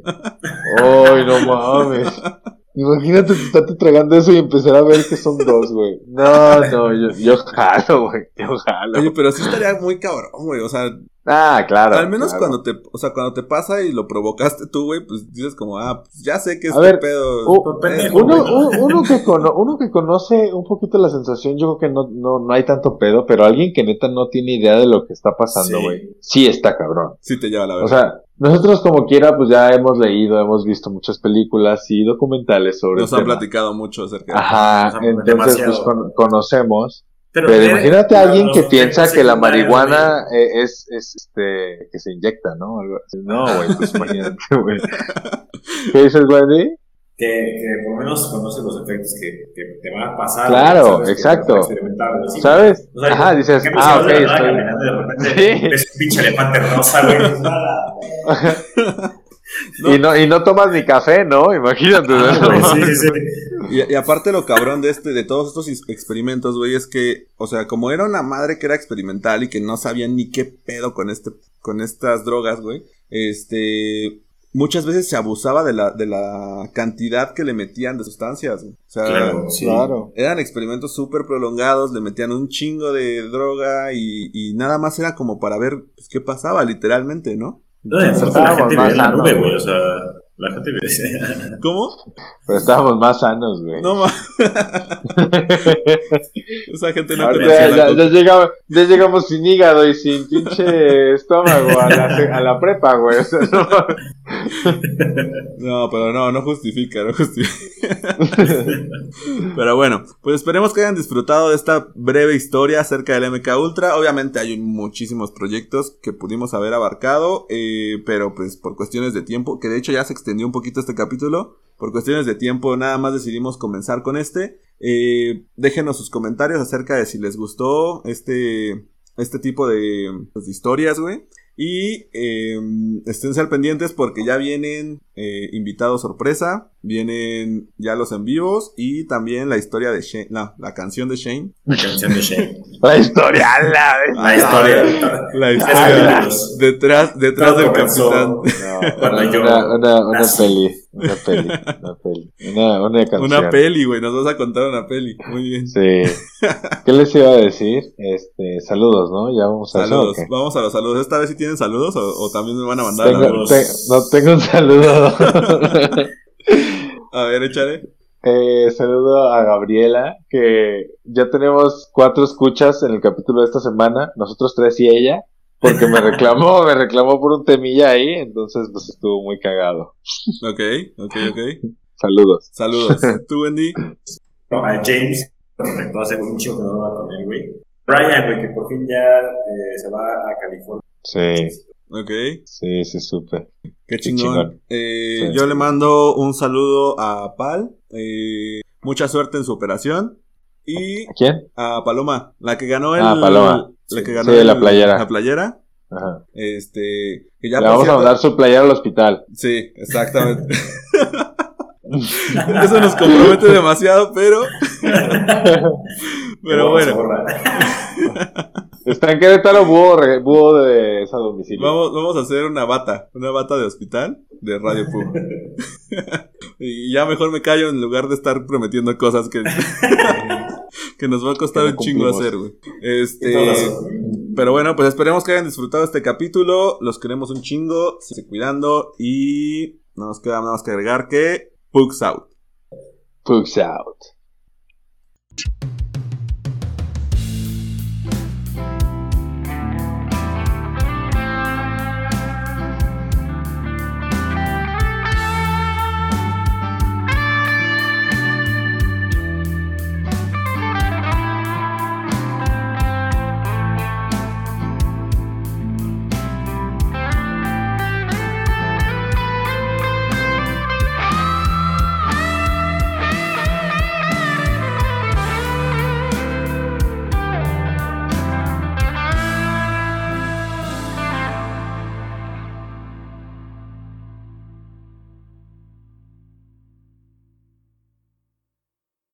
Ay, no mames. <laughs> Imagínate estarte tragando eso y empezar a ver que son dos, güey. No, no, yo, yo jalo, güey. Yo jalo. Oye, pero sí estaría muy cabrón, güey. O sea, Ah, claro. al menos claro. cuando te, o sea, cuando te pasa y lo provocaste tú, güey, pues dices como, ah, pues ya sé que este ver, pedo. u- pendejo, Uno, uno, que cono- uno que conoce un poquito la sensación, yo creo que no, no, no hay tanto pedo, pero alguien que neta no tiene idea de lo que está pasando, güey. Sí. está cabrón. Sí te lleva la verdad. O sea, nosotros como quiera, pues ya hemos leído, hemos visto muchas películas y documentales sobre Nos el han tema. platicado mucho acerca de Ajá, O sea, entonces pues con- conocemos. Pero, Pero imagínate a alguien que piensa que la marihuana eh, es, es este, que se inyecta, ¿no? Así. No, güey, pues <laughs> imagínate, güey. <laughs> ¿Qué dices, Wendy? Que, que por lo menos conoces los efectos que, que te van a pasar. Claro, sabes exacto. vas a experimentar, güey. Sí, ¿Sabes? o sea, Ajá, dices, ¿qué pasa ah, ok, estoy... caminando y de repente <laughs> Sí. ves un pinche elefante rosa, güey. Y, no, y no tomas ni café, ¿no? Imagínate. Ah, ¿no? güey, sí, sí, sí. Y, y aparte lo cabrón de este, de todos estos experimentos, güey, es que, o sea, como era una madre que era experimental y que no sabía ni qué pedo con este, con estas drogas, güey, este, muchas veces se abusaba de la, de la cantidad que le metían de sustancias, güey. O sea, Claro, sí. Claro. eran experimentos súper prolongados, le metían un chingo de droga y, y nada más era como para ver pues, qué pasaba, literalmente, ¿no? No, y aparte la gente vive en la nube, güey. O sea, la gente vive. <laughs> ¿Cómo? Pero estábamos más sanos, güey. No ma- <laughs> Esa gente no conocía ya, llegamos, ya llegamos sin hígado y sin pinche <laughs> estómago a la, a la prepa, güey. O sea, no. No, pero no, no justifica, no justifica. pero bueno, pues esperemos que hayan disfrutado de esta breve historia acerca del MK Ultra. Obviamente hay muchísimos proyectos que pudimos haber abarcado, eh, pero pues por cuestiones de tiempo, que de hecho ya se extendió un poquito este capítulo, por cuestiones de tiempo nada más decidimos comenzar con este. Eh, déjenos sus comentarios acerca de si les gustó este, este tipo de, pues, de historias, güey. Y eh, esténse al pendientes porque ya vienen eh, invitados sorpresa, vienen ya los en vivos y también la historia de Shane, no, la canción de Shane. La canción de Shane. <laughs> La historia, la, La historia. La historia detrás, detrás Todo del comenzó. capitán. No, una, una, una nací. peli, una peli, una peli, una, una canción. Una peli, güey, nos vas a contar una peli. Muy bien. Sí. ¿Qué les iba a decir? Este, saludos, ¿no? Ya vamos a Saludos, vamos a los saludos. ¿Esta vez sí tienen saludos o, o también me van a mandar Tengo, te- no tengo un saludo. <laughs> A ver, échale. Eh, saludo a Gabriela, que ya tenemos cuatro escuchas en el capítulo de esta semana, nosotros tres y ella, porque me <laughs> reclamó, me reclamó por un temilla ahí, entonces pues estuvo muy cagado. Ok, ok, ok. Saludos. Saludos. <laughs> ¿Tú, Wendy? No, a James, que conectó hace un chico que no va con él, güey. Brian, güey, que por fin ya eh, se va a California. Sí. Ok. Sí, sí, súper. Qué chingón. chingón. Eh, Sí. Yo le mando un saludo a Pal. eh, mucha suerte en su operación. Y ¿A quién? a Paloma, la que ganó el. Ah, Paloma. La que Sí. ganó Sí, el- la playera. La playera. Ajá. Este. Que ya Le vamos a mandar su playera al hospital. Sí, exactamente. <laughs> Eso nos compromete demasiado, pero. <laughs> Pero bueno. Está en Querétaro, búho, búho de esa domicilio. vamos, vamos a hacer una bata, una bata de hospital de Radio Pub. <laughs> y ya mejor me callo en lugar de estar prometiendo cosas que, <laughs> que nos va a costar un chingo hacer, güey. Este, pero bueno, pues esperemos que hayan disfrutado este capítulo. Los queremos un chingo, se cuidando y no nos queda nada más que agregar que Pugs out. Pugs out.